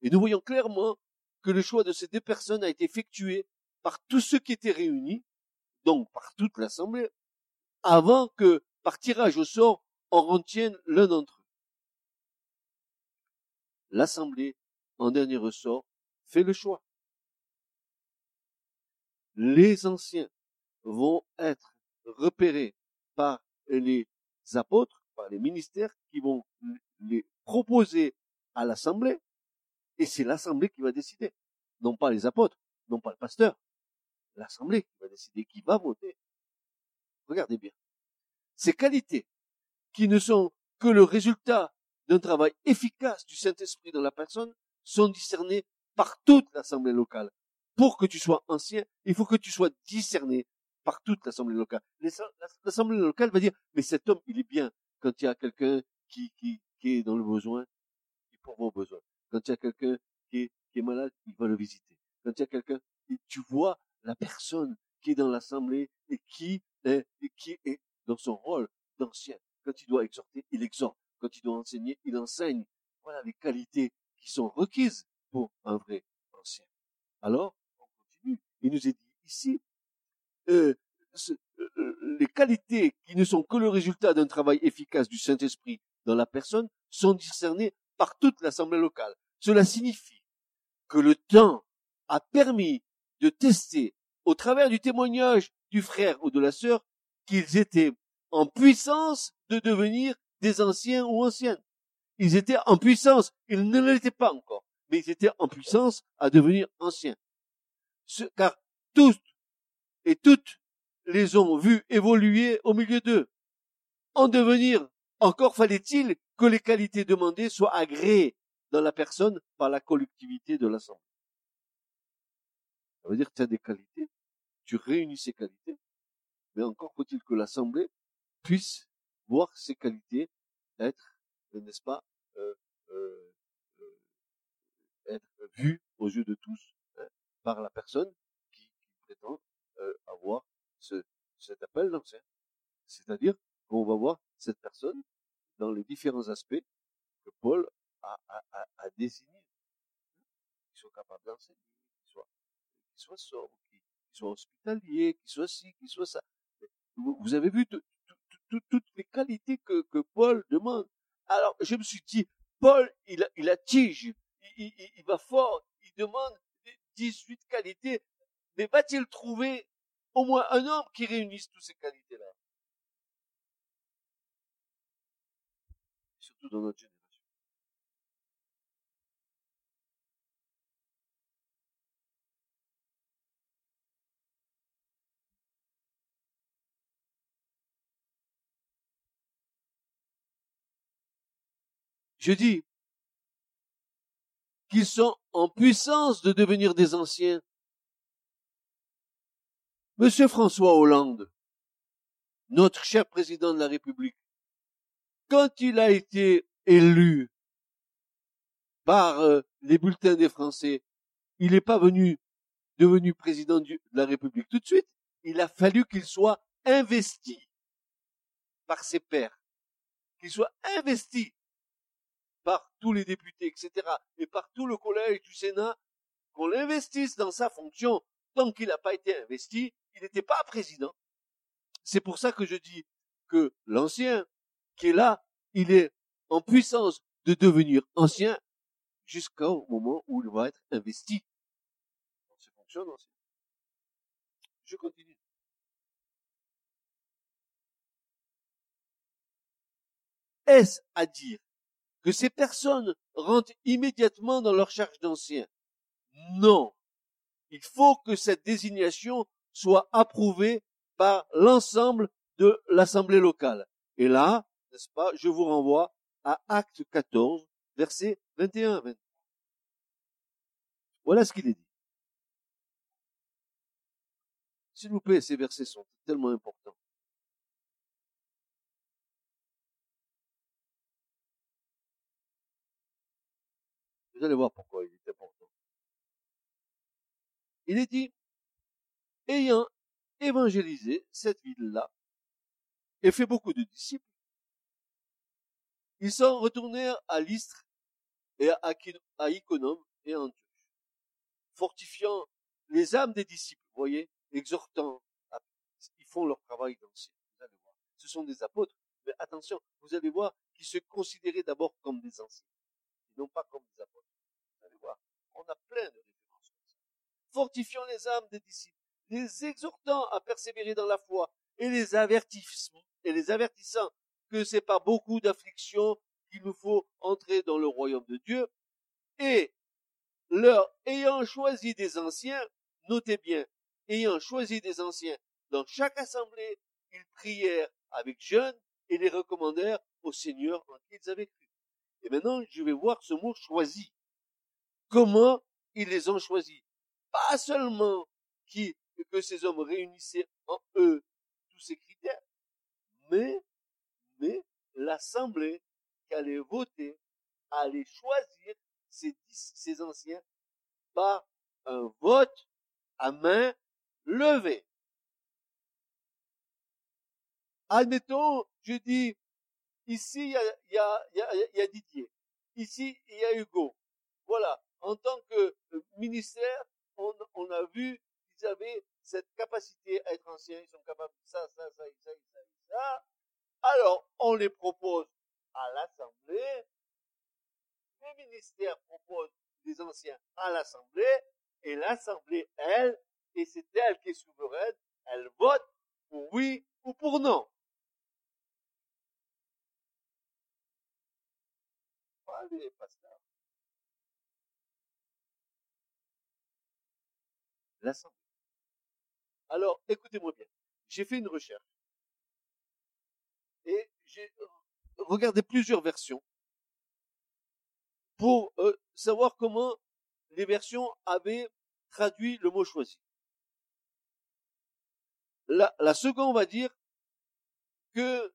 Et nous voyons clairement que le choix de ces deux personnes a été effectué par tous ceux qui étaient réunis, donc par toute l'assemblée, avant que, par tirage au sort, on retienne l'un d'entre eux. L'assemblée, en dernier ressort, fait le choix. Les anciens vont être repérés par les apôtres, par les ministères qui vont les proposer à l'assemblée, et c'est l'assemblée qui va décider. Non pas les apôtres, non pas le pasteur. L'assemblée va décider qui va voter. Regardez bien. Ces qualités, qui ne sont que le résultat d'un travail efficace du Saint-Esprit dans la personne, sont discernées par toute l'assemblée locale. Pour que tu sois ancien, il faut que tu sois discerné par toute l'assemblée locale. L'assemblée locale va dire, mais cet homme, il est bien quand il y a quelqu'un qui, qui, qui est dans le besoin, il pourvoit au besoin. Quand il y a quelqu'un qui est, qui est malade, il va le visiter. Quand il y a quelqu'un, tu vois la personne qui est dans l'assemblée et qui est, et qui est dans son rôle d'ancien. Quand il doit exhorter, il exhorte. Quand il doit enseigner, il enseigne. Voilà les qualités qui sont requises un vrai ancien. Alors, on continue. Il nous est dit ici, euh, euh, les qualités qui ne sont que le résultat d'un travail efficace du Saint-Esprit dans la personne sont discernées par toute l'Assemblée locale. Cela signifie que le temps a permis de tester au travers du témoignage du frère ou de la sœur qu'ils étaient en puissance de devenir des anciens ou anciennes. Ils étaient en puissance. Ils ne l'étaient pas encore, mais ils étaient en puissance à devenir anciens. car tous et toutes les ont vus évoluer au milieu d'eux. En devenir, encore fallait-il que les qualités demandées soient agréées dans la personne par la collectivité de l'Assemblée. Ça veut dire que tu as des qualités, tu réunis ces qualités, mais encore faut-il que l'Assemblée puisse voir ces qualités être, n'est-ce pas, être vues aux yeux de tous hein, par la personne qui, prétend avoir ce, cet appel d'ancien. C'est-à-dire qu'on va voir cette personne dans les différents aspects que Paul a, a, a, a désignés, qui sont capables d'enseigner, qui soient, qui soient sobres, qui, soient hospitaliers, qui soient ci, qui soient ça. Vous, avez vu toutes les qualités que, que Paul demande. Alors, je me suis dit, Paul, il, il a tige, il, va fort, il demande 18 qualités, mais va-t-il trouver au moins un homme qui réunisse toutes ces qualités-là? Surtout dans notre génération. Je dis qu'ils sont en puissance de devenir des anciens. Monsieur François Hollande, notre cher président de la République, quand il a été élu par euh, les bulletins des Français, il n'est pas venu devenu président de la République tout de suite. Il a fallu qu'il soit investi par ses pairs, qu'il soit investi par tous les députés, etc., et par tout le collège du Sénat, qu'on l'investisse dans sa fonction. Tant qu'il n'a pas été investi, il n'était pas président. C'est pour ça que je dis que l'ancien qui est là, il est en puissance de devenir ancien jusqu'au moment où il va être investi dans ses fonctions. Je continue. Est-ce à dire que ces personnes rentrent immédiatement dans leur charge d'ancien. Non. Il faut que cette désignation soit approuvée par l'ensemble de l'Assemblée locale. Et là, n'est-ce pas, je vous renvoie à Acte 14, versets 21 à 23. Voilà ce qu'il est dit. S'il vous plaît, ces versets sont tellement importants. Allez voir pourquoi il est important. Il est dit, ayant évangélisé cette ville-là et fait beaucoup de disciples, ils sont retournés à Lystre et à Iconome et à Antioche, fortifiant les âmes des disciples, vous voyez, exhortant, ils font leur travail d'ancien, vous allez voir. Ce sont des apôtres, mais attention, vous allez voir qu'ils se considéraient d'abord comme des anciens, non pas comme des apôtres. On a plein de références. Fortifiant les âmes des disciples, les exhortant à persévérer dans la foi et les avertissant, et les que c'est pas beaucoup d'afflictions qu'il nous faut entrer dans le royaume de Dieu et leur ayant choisi des anciens, notez bien, ayant choisi des anciens dans chaque assemblée, ils prièrent avec jeûne et les recommandèrent au Seigneur en ils avaient cru. Et maintenant, je vais voir ce mot choisi comment ils les ont choisis. Pas seulement qui, que ces hommes réunissaient en eux tous ces critères, mais, mais l'assemblée qu'allait voter, allait choisir ces, ces anciens par un vote à main levée. Admettons, je dis, ici il y a, y, a, y, y a Didier, ici il y a Hugo. Voilà, en tant que ministère, on, a vu qu'ils avaient cette capacité à être anciens, ils sont capables de ça, ça, ça, ça, ça, ça. Alors, on les propose à l'Assemblée. Les ministères proposent des anciens à l'Assemblée, et l'Assemblée, elle, et c'est elle qui est souveraine, elle vote pour oui ou pour non. Alors, écoutez-moi bien. J'ai fait une recherche. Et j'ai regardé plusieurs versions pour euh, savoir comment les versions avaient traduit le mot choisi. La, la seconde va dire que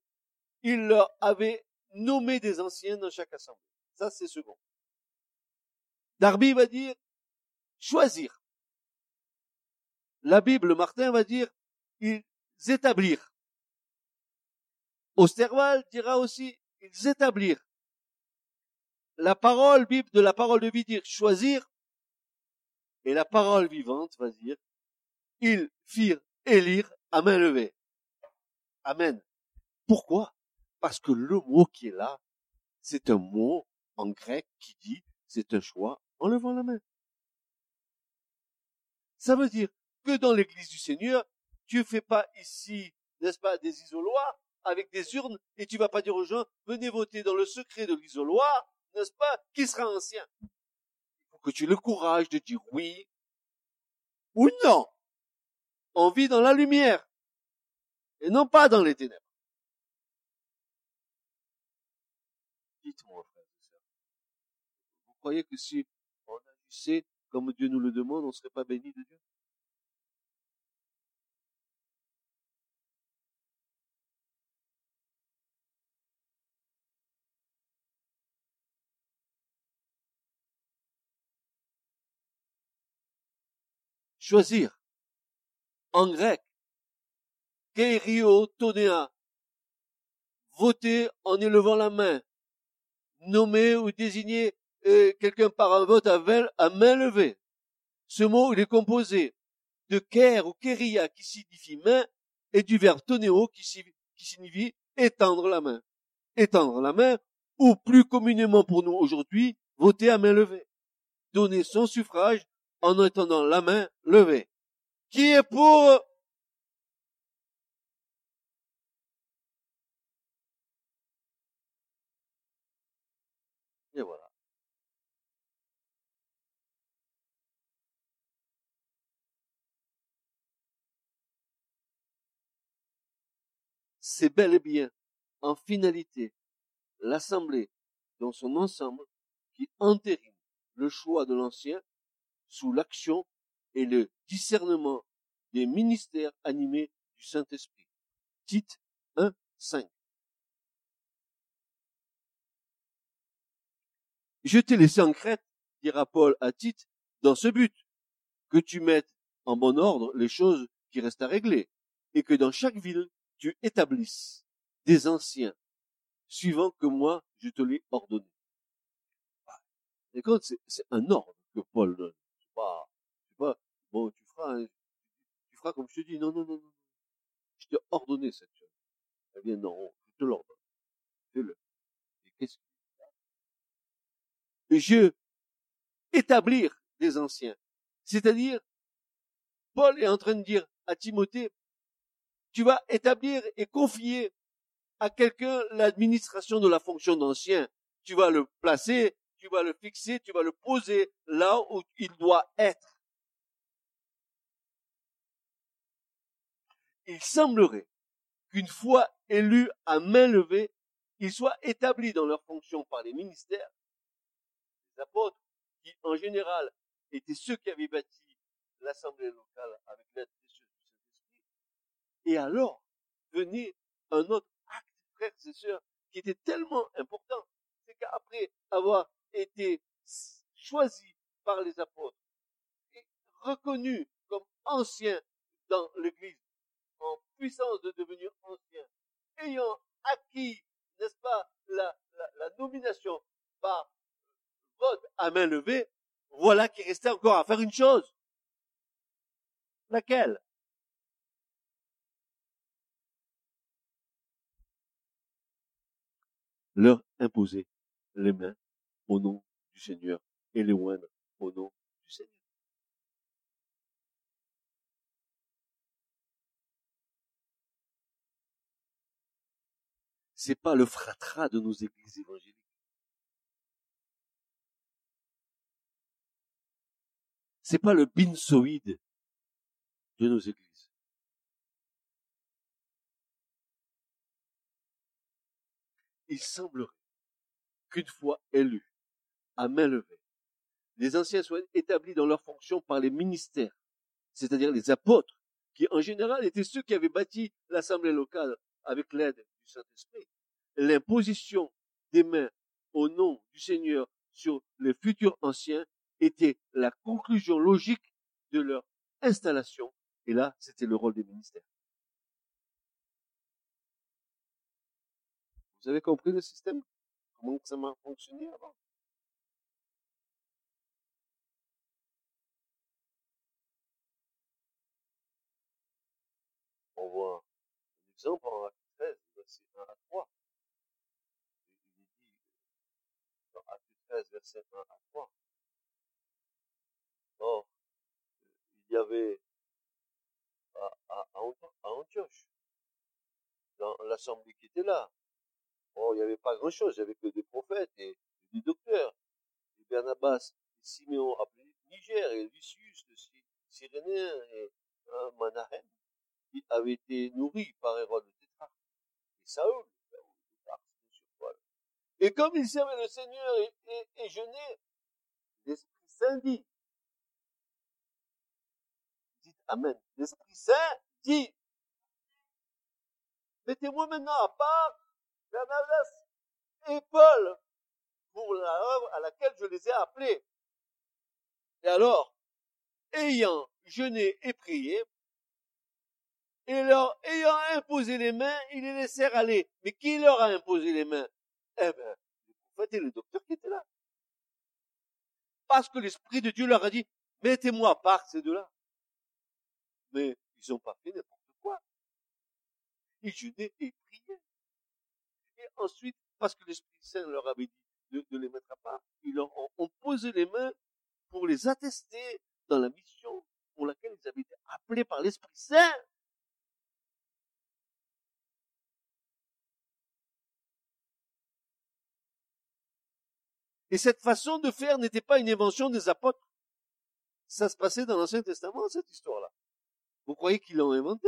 il leur avait nommé des anciens dans chaque assemblée. Ça, c'est second. Darby va dire choisir. La Bible, Martin va dire ils établirent. Osterwald dira aussi ils établirent. La parole Bible de la parole de vie dire choisir. Et la parole vivante va dire ils firent élire à main levée. Amen. Pourquoi? Parce que le mot qui est là, c'est un mot en grec qui dit c'est un choix en levant la main. Ça veut dire que dans l'église du Seigneur, tu fais pas ici, n'est-ce pas, des isoloirs avec des urnes et tu vas pas dire aux gens, venez voter dans le secret de l'isoloir, n'est-ce pas, qui sera ancien. Il faut que tu aies le courage de dire oui ou non. On vit dans la lumière et non pas dans les ténèbres. Dites-moi, frère vous croyez que si on agissait comme Dieu nous le demande, on ne serait pas béni de Dieu? Choisir. En grec, Keirio Tonea. Voter en élevant la main. Nommer ou désigner euh, quelqu'un par un vote à, main levée. Ce mot, il est composé de ker ou keria qui signifie main et du verbe tonéo qui, qui signifie étendre la main. Étendre la main ou plus communément pour nous aujourd'hui, voter à main levée. Donner son suffrage en étendant la main levée. Qui est pour? Et voilà. C'est bel et bien, en finalité, l'Assemblée dans son ensemble qui entérine le choix de l'ancien sous l'action et le discernement des ministères animés du Saint-Esprit. Tite 1, 5. Je t'ai laissé en Crète, dira Paul à Tite, dans ce but, que tu mettes en bon ordre les choses qui restent à régler, et que dans chaque ville, tu établisses des anciens, suivant que moi, je te l'ai ordonné. Quand c'est un ordre que Paul donne. Bon, tu feras, tu comme je te dis. Non, non, non, non. Je t'ai ordonné cette chose. Eh bien, non, je te l'ordonne. Fais-le. Et qu'est-ce je établir des anciens. C'est-à-dire, Paul est en train de dire à Timothée, tu vas établir et confier à quelqu'un l'administration de la fonction d'ancien. Tu vas le placer, tu vas le fixer, tu vas le poser là où il doit être. Il semblerait qu'une fois élus à main levée, ils soient établis dans leur fonction par les ministères apôtres, qui en général étaient ceux qui avaient bâti l'assemblée locale avec l'aide du Saint-Esprit. Et alors venait un autre acte, frères et sœurs, qui était tellement important. qu'après avoir été choisi par les apôtres et reconnu comme ancien dans l'Église, en puissance de devenir ancien, ayant acquis, n'est-ce pas, la, la, nomination par vote à main levée, voilà qu'il restait encore à faire une chose. Laquelle? Leur imposer les mains au nom du Seigneur et les au nom du Seigneur. C'est pas le fratras de nos églises évangéliques. C'est pas le binsoïde de nos églises. Il semblerait qu'une fois élus, à main levée, les anciens soient établis dans leurs fonctions par les ministères, c'est-à-dire les apôtres, qui en général étaient ceux qui avaient bâti l'assemblée locale avec l'aide du Saint-Esprit. L'imposition des mains au nom du Seigneur sur les futurs anciens était la conclusion logique de leur installation. Et là, c'était le rôle des ministères. Vous avez compris le système? Comment ça m'a fonctionné avant On voit un exemple en Acte 13, verset 1 à 3. Il est dit dans Acte 13, verset 1 à 3. Or, il y avait à, à, à Antioche, dans l'assemblée qui était là, Bon, il n'y avait pas grand-chose, il n'y avait que des prophètes et, des docteurs. Et Barnabas et Siméon appelé Niger et Lucius le Cyrénéen et hein, Manahem avaient été nourris par Hérode le tétrarque. Et Saül, Et comme ils servaient le Seigneur et, et, l'Esprit Saint dit, dites Amen, l'Esprit Saint dit, mettez-moi maintenant à part Barnabas et Paul pour la œuvre à laquelle je les ai appelés. Et alors, ayant jeûné et prié, et leur ayant imposé les mains, ils les laissèrent aller. Mais qui leur a imposé les mains? Eh bien, les prophètes et les docteurs qui étaient là. Parce que l'Esprit de Dieu leur a dit, mettez-moi à part ces deux-là. Mais ils n'ont pas fait n'importe quoi. Ils jeûnaient et priaient ensuite, parce que l'Esprit Saint leur avait dit de, les mettre à part, ils leur ont, posé les mains pour les attester dans la mission pour laquelle ils avaient été appelés par l'Esprit Saint. Et cette façon de faire n'était pas une invention des apôtres. Ça se passait dans l'Ancien Testament, cette histoire-là. Vous croyez qu'ils l'ont inventé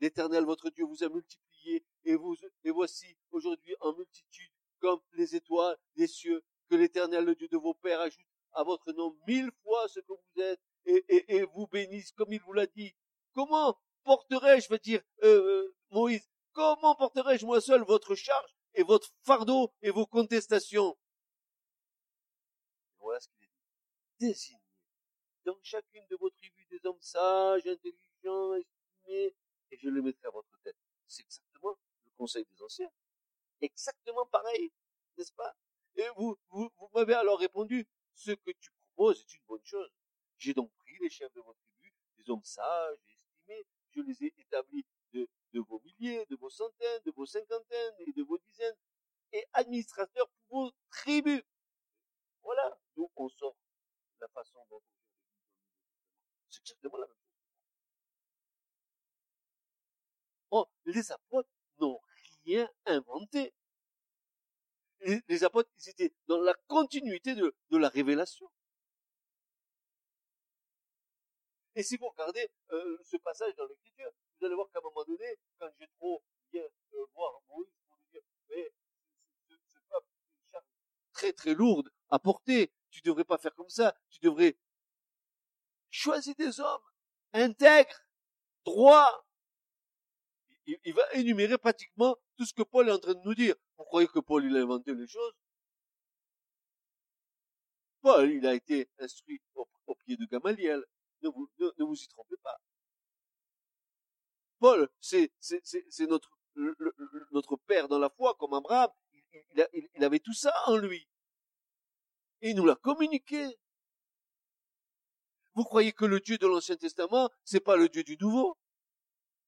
L'Éternel, votre Dieu, vous a multiplié, et, vous, et voici aujourd'hui en multitude, comme les étoiles des cieux, que l'Éternel, le Dieu de vos pères, ajoute à votre nom mille fois ce que vous êtes, et, vous bénisse comme il vous l'a dit. Comment porterai-je, veux dire, euh, euh, Moïse, comment porterai-je moi seul votre charge et votre fardeau et vos contestations? Voilà ce qu'il dit. Désignez dans chacune de vos tribus des hommes sages, intelligents, estimés, et je le mettrai à votre tête. C'est exactement le conseil des anciens. Exactement pareil, n'est-ce pas? Et vous, vous, vous m'avez alors répondu, ce que tu proposes est une bonne chose. J'ai donc pris les chefs de votre tribu, des hommes sages et estimés, je les ai établis de, vos milliers, de vos centaines, de vos cinquantaines et de vos dizaines, et administrateurs pour vos tribus. Voilà d'où on sort la façon dont on gère C'est exactement la même chose. Oh, les apôtres n'ont rien inventé. Les, apôtres, ils étaient dans la continuité de, la révélation. Et si vous regardez euh, ce passage dans l'Écriture, vous allez voir qu'à un moment donné, quand j'ai trop bien voir Moïse pour lui dire, mais ce, peuple est une charge très très lourde à porter, tu devrais pas faire comme ça, tu devrais choisir des hommes intègres, droits, il, va énumérer pratiquement tout ce que Paul est en train de nous dire. Vous croyez que Paul, il a inventé les choses? Paul, il a été instruit au, pied de Gamaliel. Ne, vous y trompez pas. Paul, c'est notre, père dans la foi, comme Abraham. Il, il avait tout ça en lui. Il nous l'a communiqué. Vous croyez que le Dieu de l'Ancien Testament, c'est pas le Dieu du Nouveau?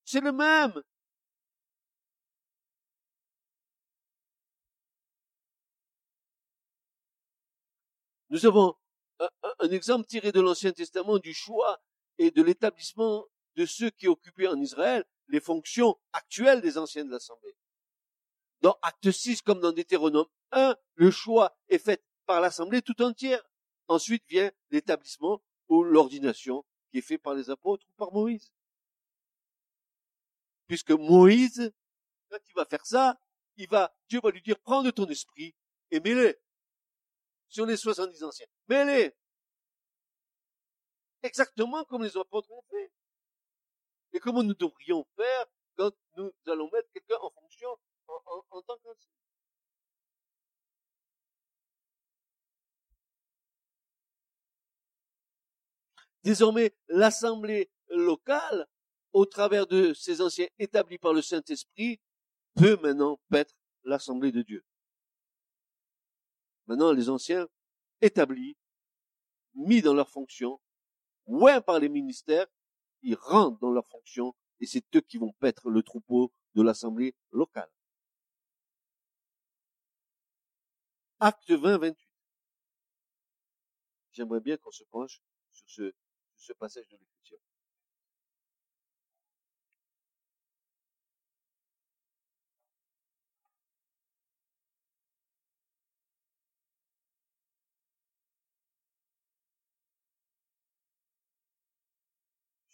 C'est le même. Nous avons un, exemple tiré de l'Ancien Testament du choix et de l'établissement de ceux qui occupaient en Israël les fonctions actuelles des anciens de l'Assemblée. Dans Acte 6 comme dans Deutéronome 1, le choix est fait par l'Assemblée tout entière. Ensuite vient l'établissement ou l'ordination qui est fait par les apôtres ou par Moïse. Puisque Moïse, quand il va faire ça, il va, Dieu va lui dire, prends de ton esprit et mets-les sur les 70 anciens. Mets-les. Exactement comme les apôtres ont fait. Et comment nous devrions faire quand nous allons mettre quelqu'un en fonction en, en tant qu'ancien. Désormais, l'assemblée locale, au travers de ces anciens établis par le Saint-Esprit, peut maintenant être l'assemblée de Dieu. Maintenant, les anciens établis, mis dans leur fonction, ouins par les ministères, ils rentrent dans leur fonction et c'est eux qui vont paître le troupeau de l'assemblée locale. Acte 20, 28. J'aimerais bien qu'on se penche sur ce, passage de l'Écriture.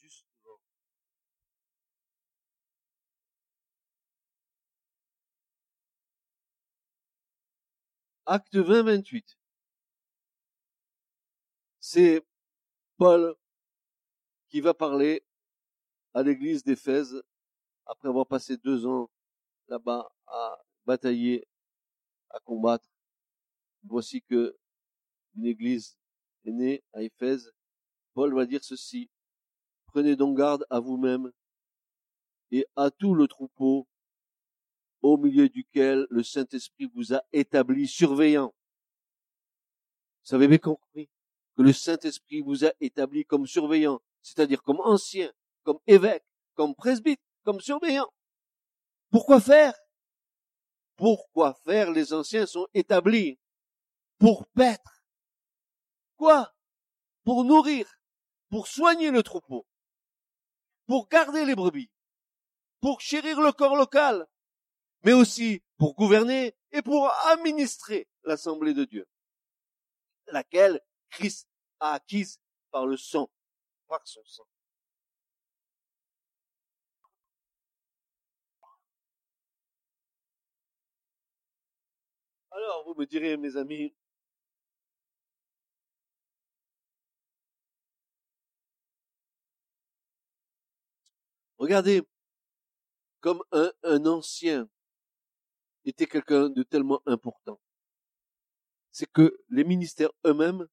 Juste devant. Acte 20, 28. C'est Paul qui va parler à l'église d'Éphèse après avoir passé deux ans là-bas à batailler, à combattre. Voici que une église est née à Éphèse. Paul va dire ceci. Prenez donc garde à vous-même et à tout le troupeau au milieu duquel le Saint-Esprit vous a établi surveillant. Vous avez bien compris que le Saint-Esprit vous a établi comme surveillant c'est-à-dire comme ancien, comme évêque, comme presbyte, comme surveillant. Pourquoi faire? Pourquoi faire? Les anciens sont établis pour paître. Quoi? Pour nourrir, pour soigner le troupeau, pour garder les brebis, pour chérir le corps local, mais aussi pour gouverner et pour administrer l'assemblée de Dieu, laquelle Christ a acquise par le sang son sang. Alors, vous me direz, mes amis, regardez, comme un, un ancien était quelqu'un de tellement important, c'est que les ministères eux-mêmes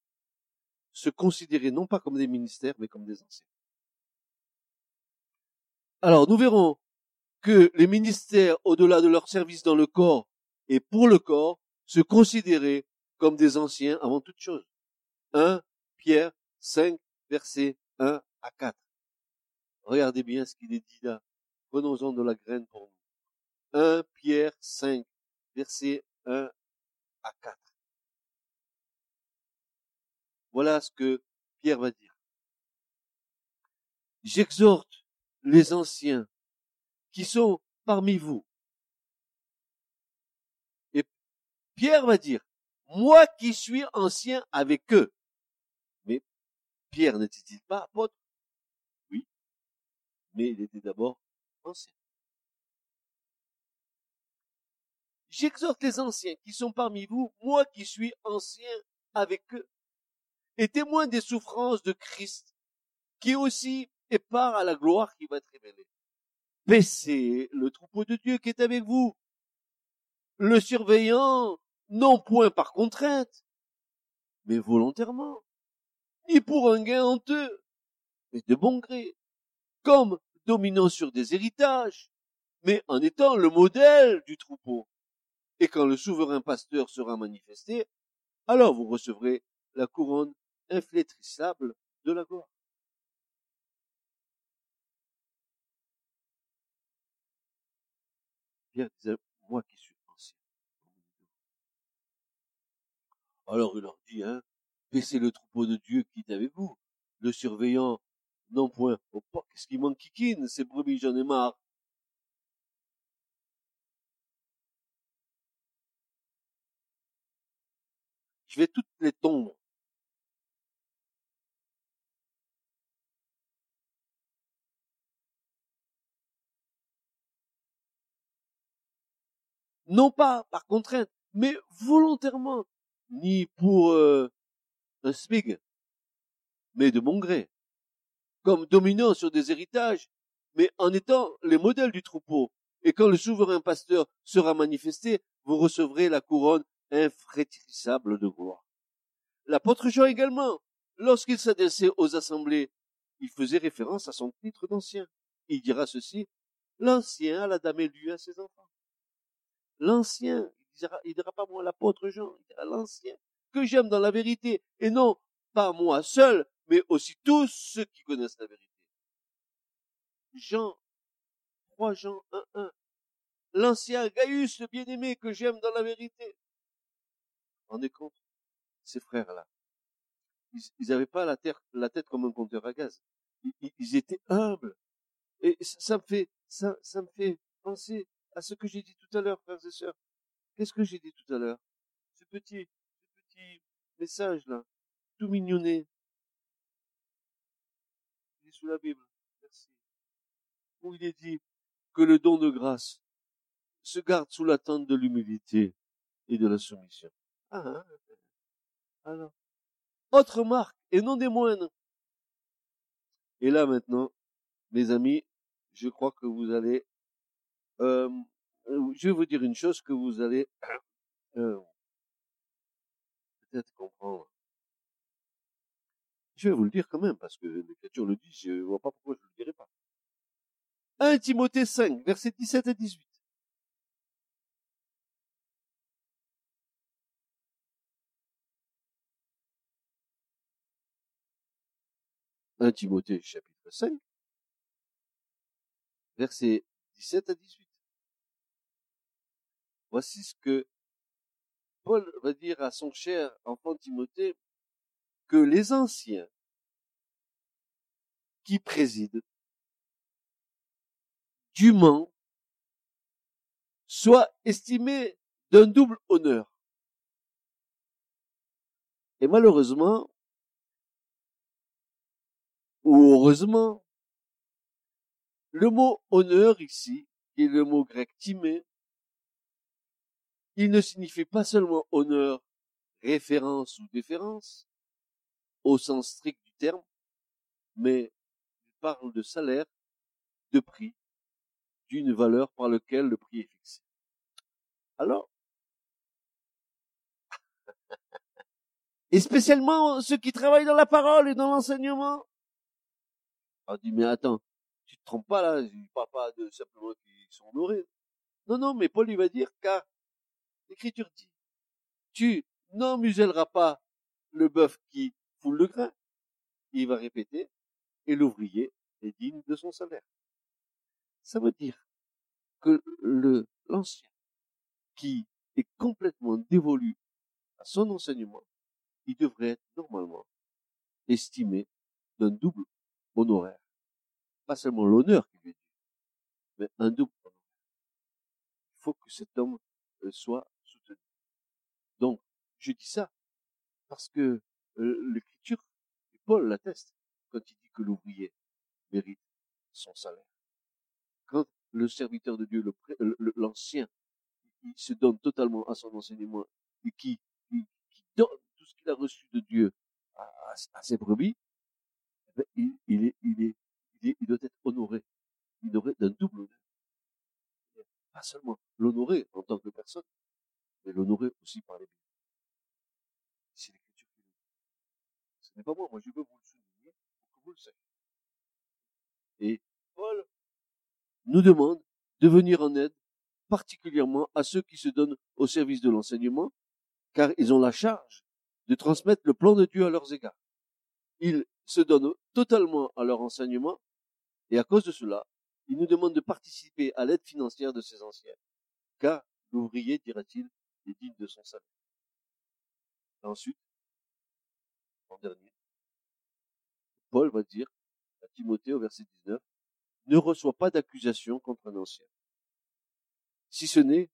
se considérer non pas comme des ministères, mais comme des anciens. Alors, nous verrons que les ministères, au-delà de leur service dans le corps et pour le corps, se considéraient comme des anciens avant toute chose. 1 Pierre 5, versets 1 à 4. Regardez bien ce qu'il est dit là. Prenons-en de la graine pour nous. 1 Pierre 5, versets 1 à 4. Voilà ce que Pierre va dire. J'exhorte les anciens qui sont parmi vous. Et Pierre va dire, moi qui suis ancien avec eux. Mais Pierre n'était-il pas apôtre? Oui, mais il était d'abord ancien. J'exhorte les anciens qui sont parmi vous, moi qui suis ancien avec eux, et témoin des souffrances de Christ, qui aussi est part à la gloire qui va être révélée. Paissez le troupeau de Dieu qui est avec vous, le surveillant, non point par contrainte, mais volontairement, ni pour un gain honteux, mais de bon gré, comme dominant sur des héritages, mais en étant le modèle du troupeau. Et quand le souverain pasteur sera manifesté, alors vous recevrez la couronne inflétrissable de la gloire. Moi qui suis ancien. Alors il leur dit, hein, baissez le troupeau de Dieu qui est avec vous, le surveillant, non point, oh, qu'est-ce qui manque kikine, ces brebis, j'en ai marre. Je vais toutes les tomber. non pas par contrainte, mais volontairement, ni pour euh, un smig, mais de mon gré, comme dominant sur des héritages, mais en étant les modèles du troupeau. Et quand le souverain pasteur sera manifesté, vous recevrez la couronne infrétrissable de gloire. L'apôtre Jean également, lorsqu'il s'adressait aux assemblées, il faisait référence à son titre d'ancien. Il dira ceci, l'ancien a la dame élue à ses enfants l'ancien. Il dira, il dira pas moi l'apôtre Jean, il dira l'ancien, que j'aime dans la vérité, et non pas moi seul, mais aussi tous ceux qui connaissent la vérité. Jean, 3 Jean 1, 1. L'ancien Gaius, le bien-aimé que j'aime dans la vérité. Rendez compte? Ces frères-là. Ils n'avaient pas la, tête comme un compteur à gaz. Ils, étaient humbles. Et ça me fait, ça, ça me fait penser à ce que j'ai dit tout à l'heure, frères et sœurs. Qu'est-ce que j'ai dit tout à l'heure? Ce petit, ce petit message-là, tout mignonné. Il est sous la Bible. Merci. Où il est dit que le don de grâce se garde sous l'attente de l'humilité et de la soumission. Ah, hein alors. Autre marque, et non des moindres. Et là maintenant, mes amis, je crois que vous allez euh, je vais vous dire une chose que vous allez [CLEARS THROAT] euh, peut-être comprendre. Je vais vous le dire quand même, parce que l'Écriture le dit, je ne vois pas pourquoi je ne le dirai pas. 1 Timothée 5, versets 17 et 18. Un Timothée chapitre 5, versets 17 à 18. Voici ce que Paul va dire à son cher enfant Timothée, que les anciens qui président dûment soient estimés d'un double honneur. Et malheureusement, ou heureusement, le mot honneur ici, est le mot grec timé, il ne signifie pas seulement honneur, référence ou déférence, au sens strict du terme, mais il parle de salaire, de prix, d'une valeur par laquelle le prix est fixé. Alors, [LAUGHS] et spécialement ceux qui travaillent dans la parole et dans l'enseignement, on dit, mais attends, tu te trompes pas là, il parle pas de simplement qu'ils sont honorés. Non, non, mais Paul il va dire, car L'Écriture dit, tu n'emmuselleras pas le bœuf qui foule le grain. Il va répéter, et l'ouvrier est digne de son salaire. Ça veut dire que le, l'ancien, qui est complètement dévolu à son enseignement, il devrait être normalement estimé d'un double honoraire. Pas seulement l'honneur qui lui est dû, mais un double honoraire. Il faut que cet homme euh, soit donc, je dis ça parce que euh, l'Écriture, Paul l'atteste, quand il dit que l'ouvrier mérite son salaire. Quand le serviteur de Dieu, l'ancien, il se donne totalement à son enseignement et qui, donne tout ce qu'il a reçu de Dieu à, ses brebis, il, est, il, il, doit être honoré. il aurait d'un double honneur. Pas seulement l'honorer en tant que personne, mais l'honorer aussi par les l'écriture. Ce n'est pas moi, moi je veux vous le souligner pour que vous le sachiez. Et Paul nous demande de venir en aide particulièrement à ceux qui se donnent au service de l'enseignement, car ils ont la charge de transmettre le plan de Dieu à leurs égards. Ils se donnent totalement à leur enseignement, et à cause de cela, ils nous demandent de participer à l'aide financière de ces anciens, car l'ouvrier, dira-t-il, est digne de son salaire. ensuite, en dernier, Paul va dire à Timothée au verset 19, ne reçoit pas d'accusation contre un ancien, si ce n'est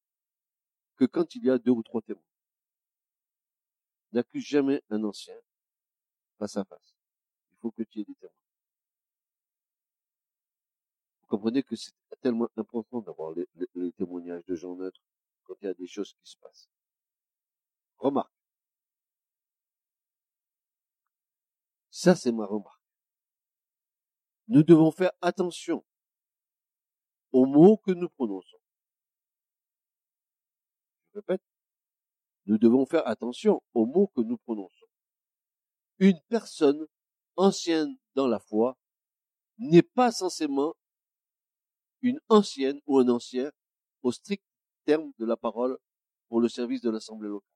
que quand il y a deux ou trois témoins. N'accuse jamais un ancien face à face. Faut que tu aies des témoins. Vous comprenez que c'est tellement important d'avoir les, témoignages de gens neutres quand il y a des choses qui se passent. Remarque. Ça, c'est ma remarque. Nous devons faire attention aux mots que nous prononçons. Je répète, nous devons faire attention aux mots que nous prononçons. Une personne ancienne dans la foi n'est pas censément une ancienne ou un ancien au strict terme de la parole pour le service de l'Assemblée locale.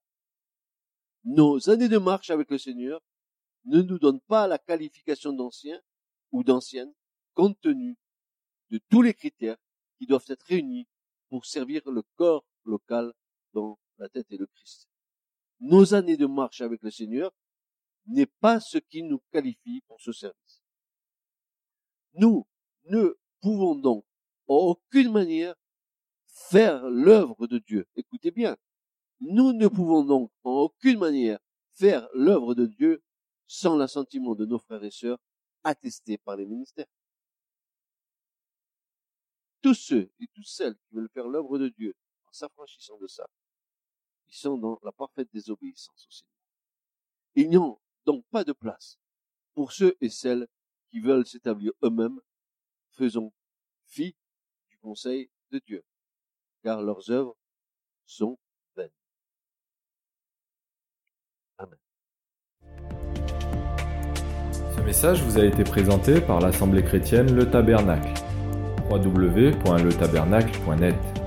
Nos années de marche avec le Seigneur ne nous donnent pas la qualification d'ancien ou d'ancienne compte tenu de tous les critères qui doivent être réunis pour servir le corps local dont la tête est le Christ. Nos années de marche avec le Seigneur n'est pas ce qui nous qualifie pour ce service. Nous ne pouvons donc en aucune manière faire l'œuvre de Dieu. Écoutez bien, nous ne pouvons donc en aucune manière faire l'œuvre de Dieu sans l'assentiment de nos frères et sœurs attestés par les ministères. Tous ceux et toutes celles qui veulent faire l'œuvre de Dieu en s'affranchissant de ça, ils sont dans la parfaite désobéissance au Seigneur. Il n'y a donc pas de place pour ceux et celles qui veulent s'établir eux-mêmes, faisant fi du conseil de Dieu, car leurs œuvres sont vaines. Ce message vous a été présenté par l'Assemblée chrétienne Le Tabernacle. www.letabernacle.net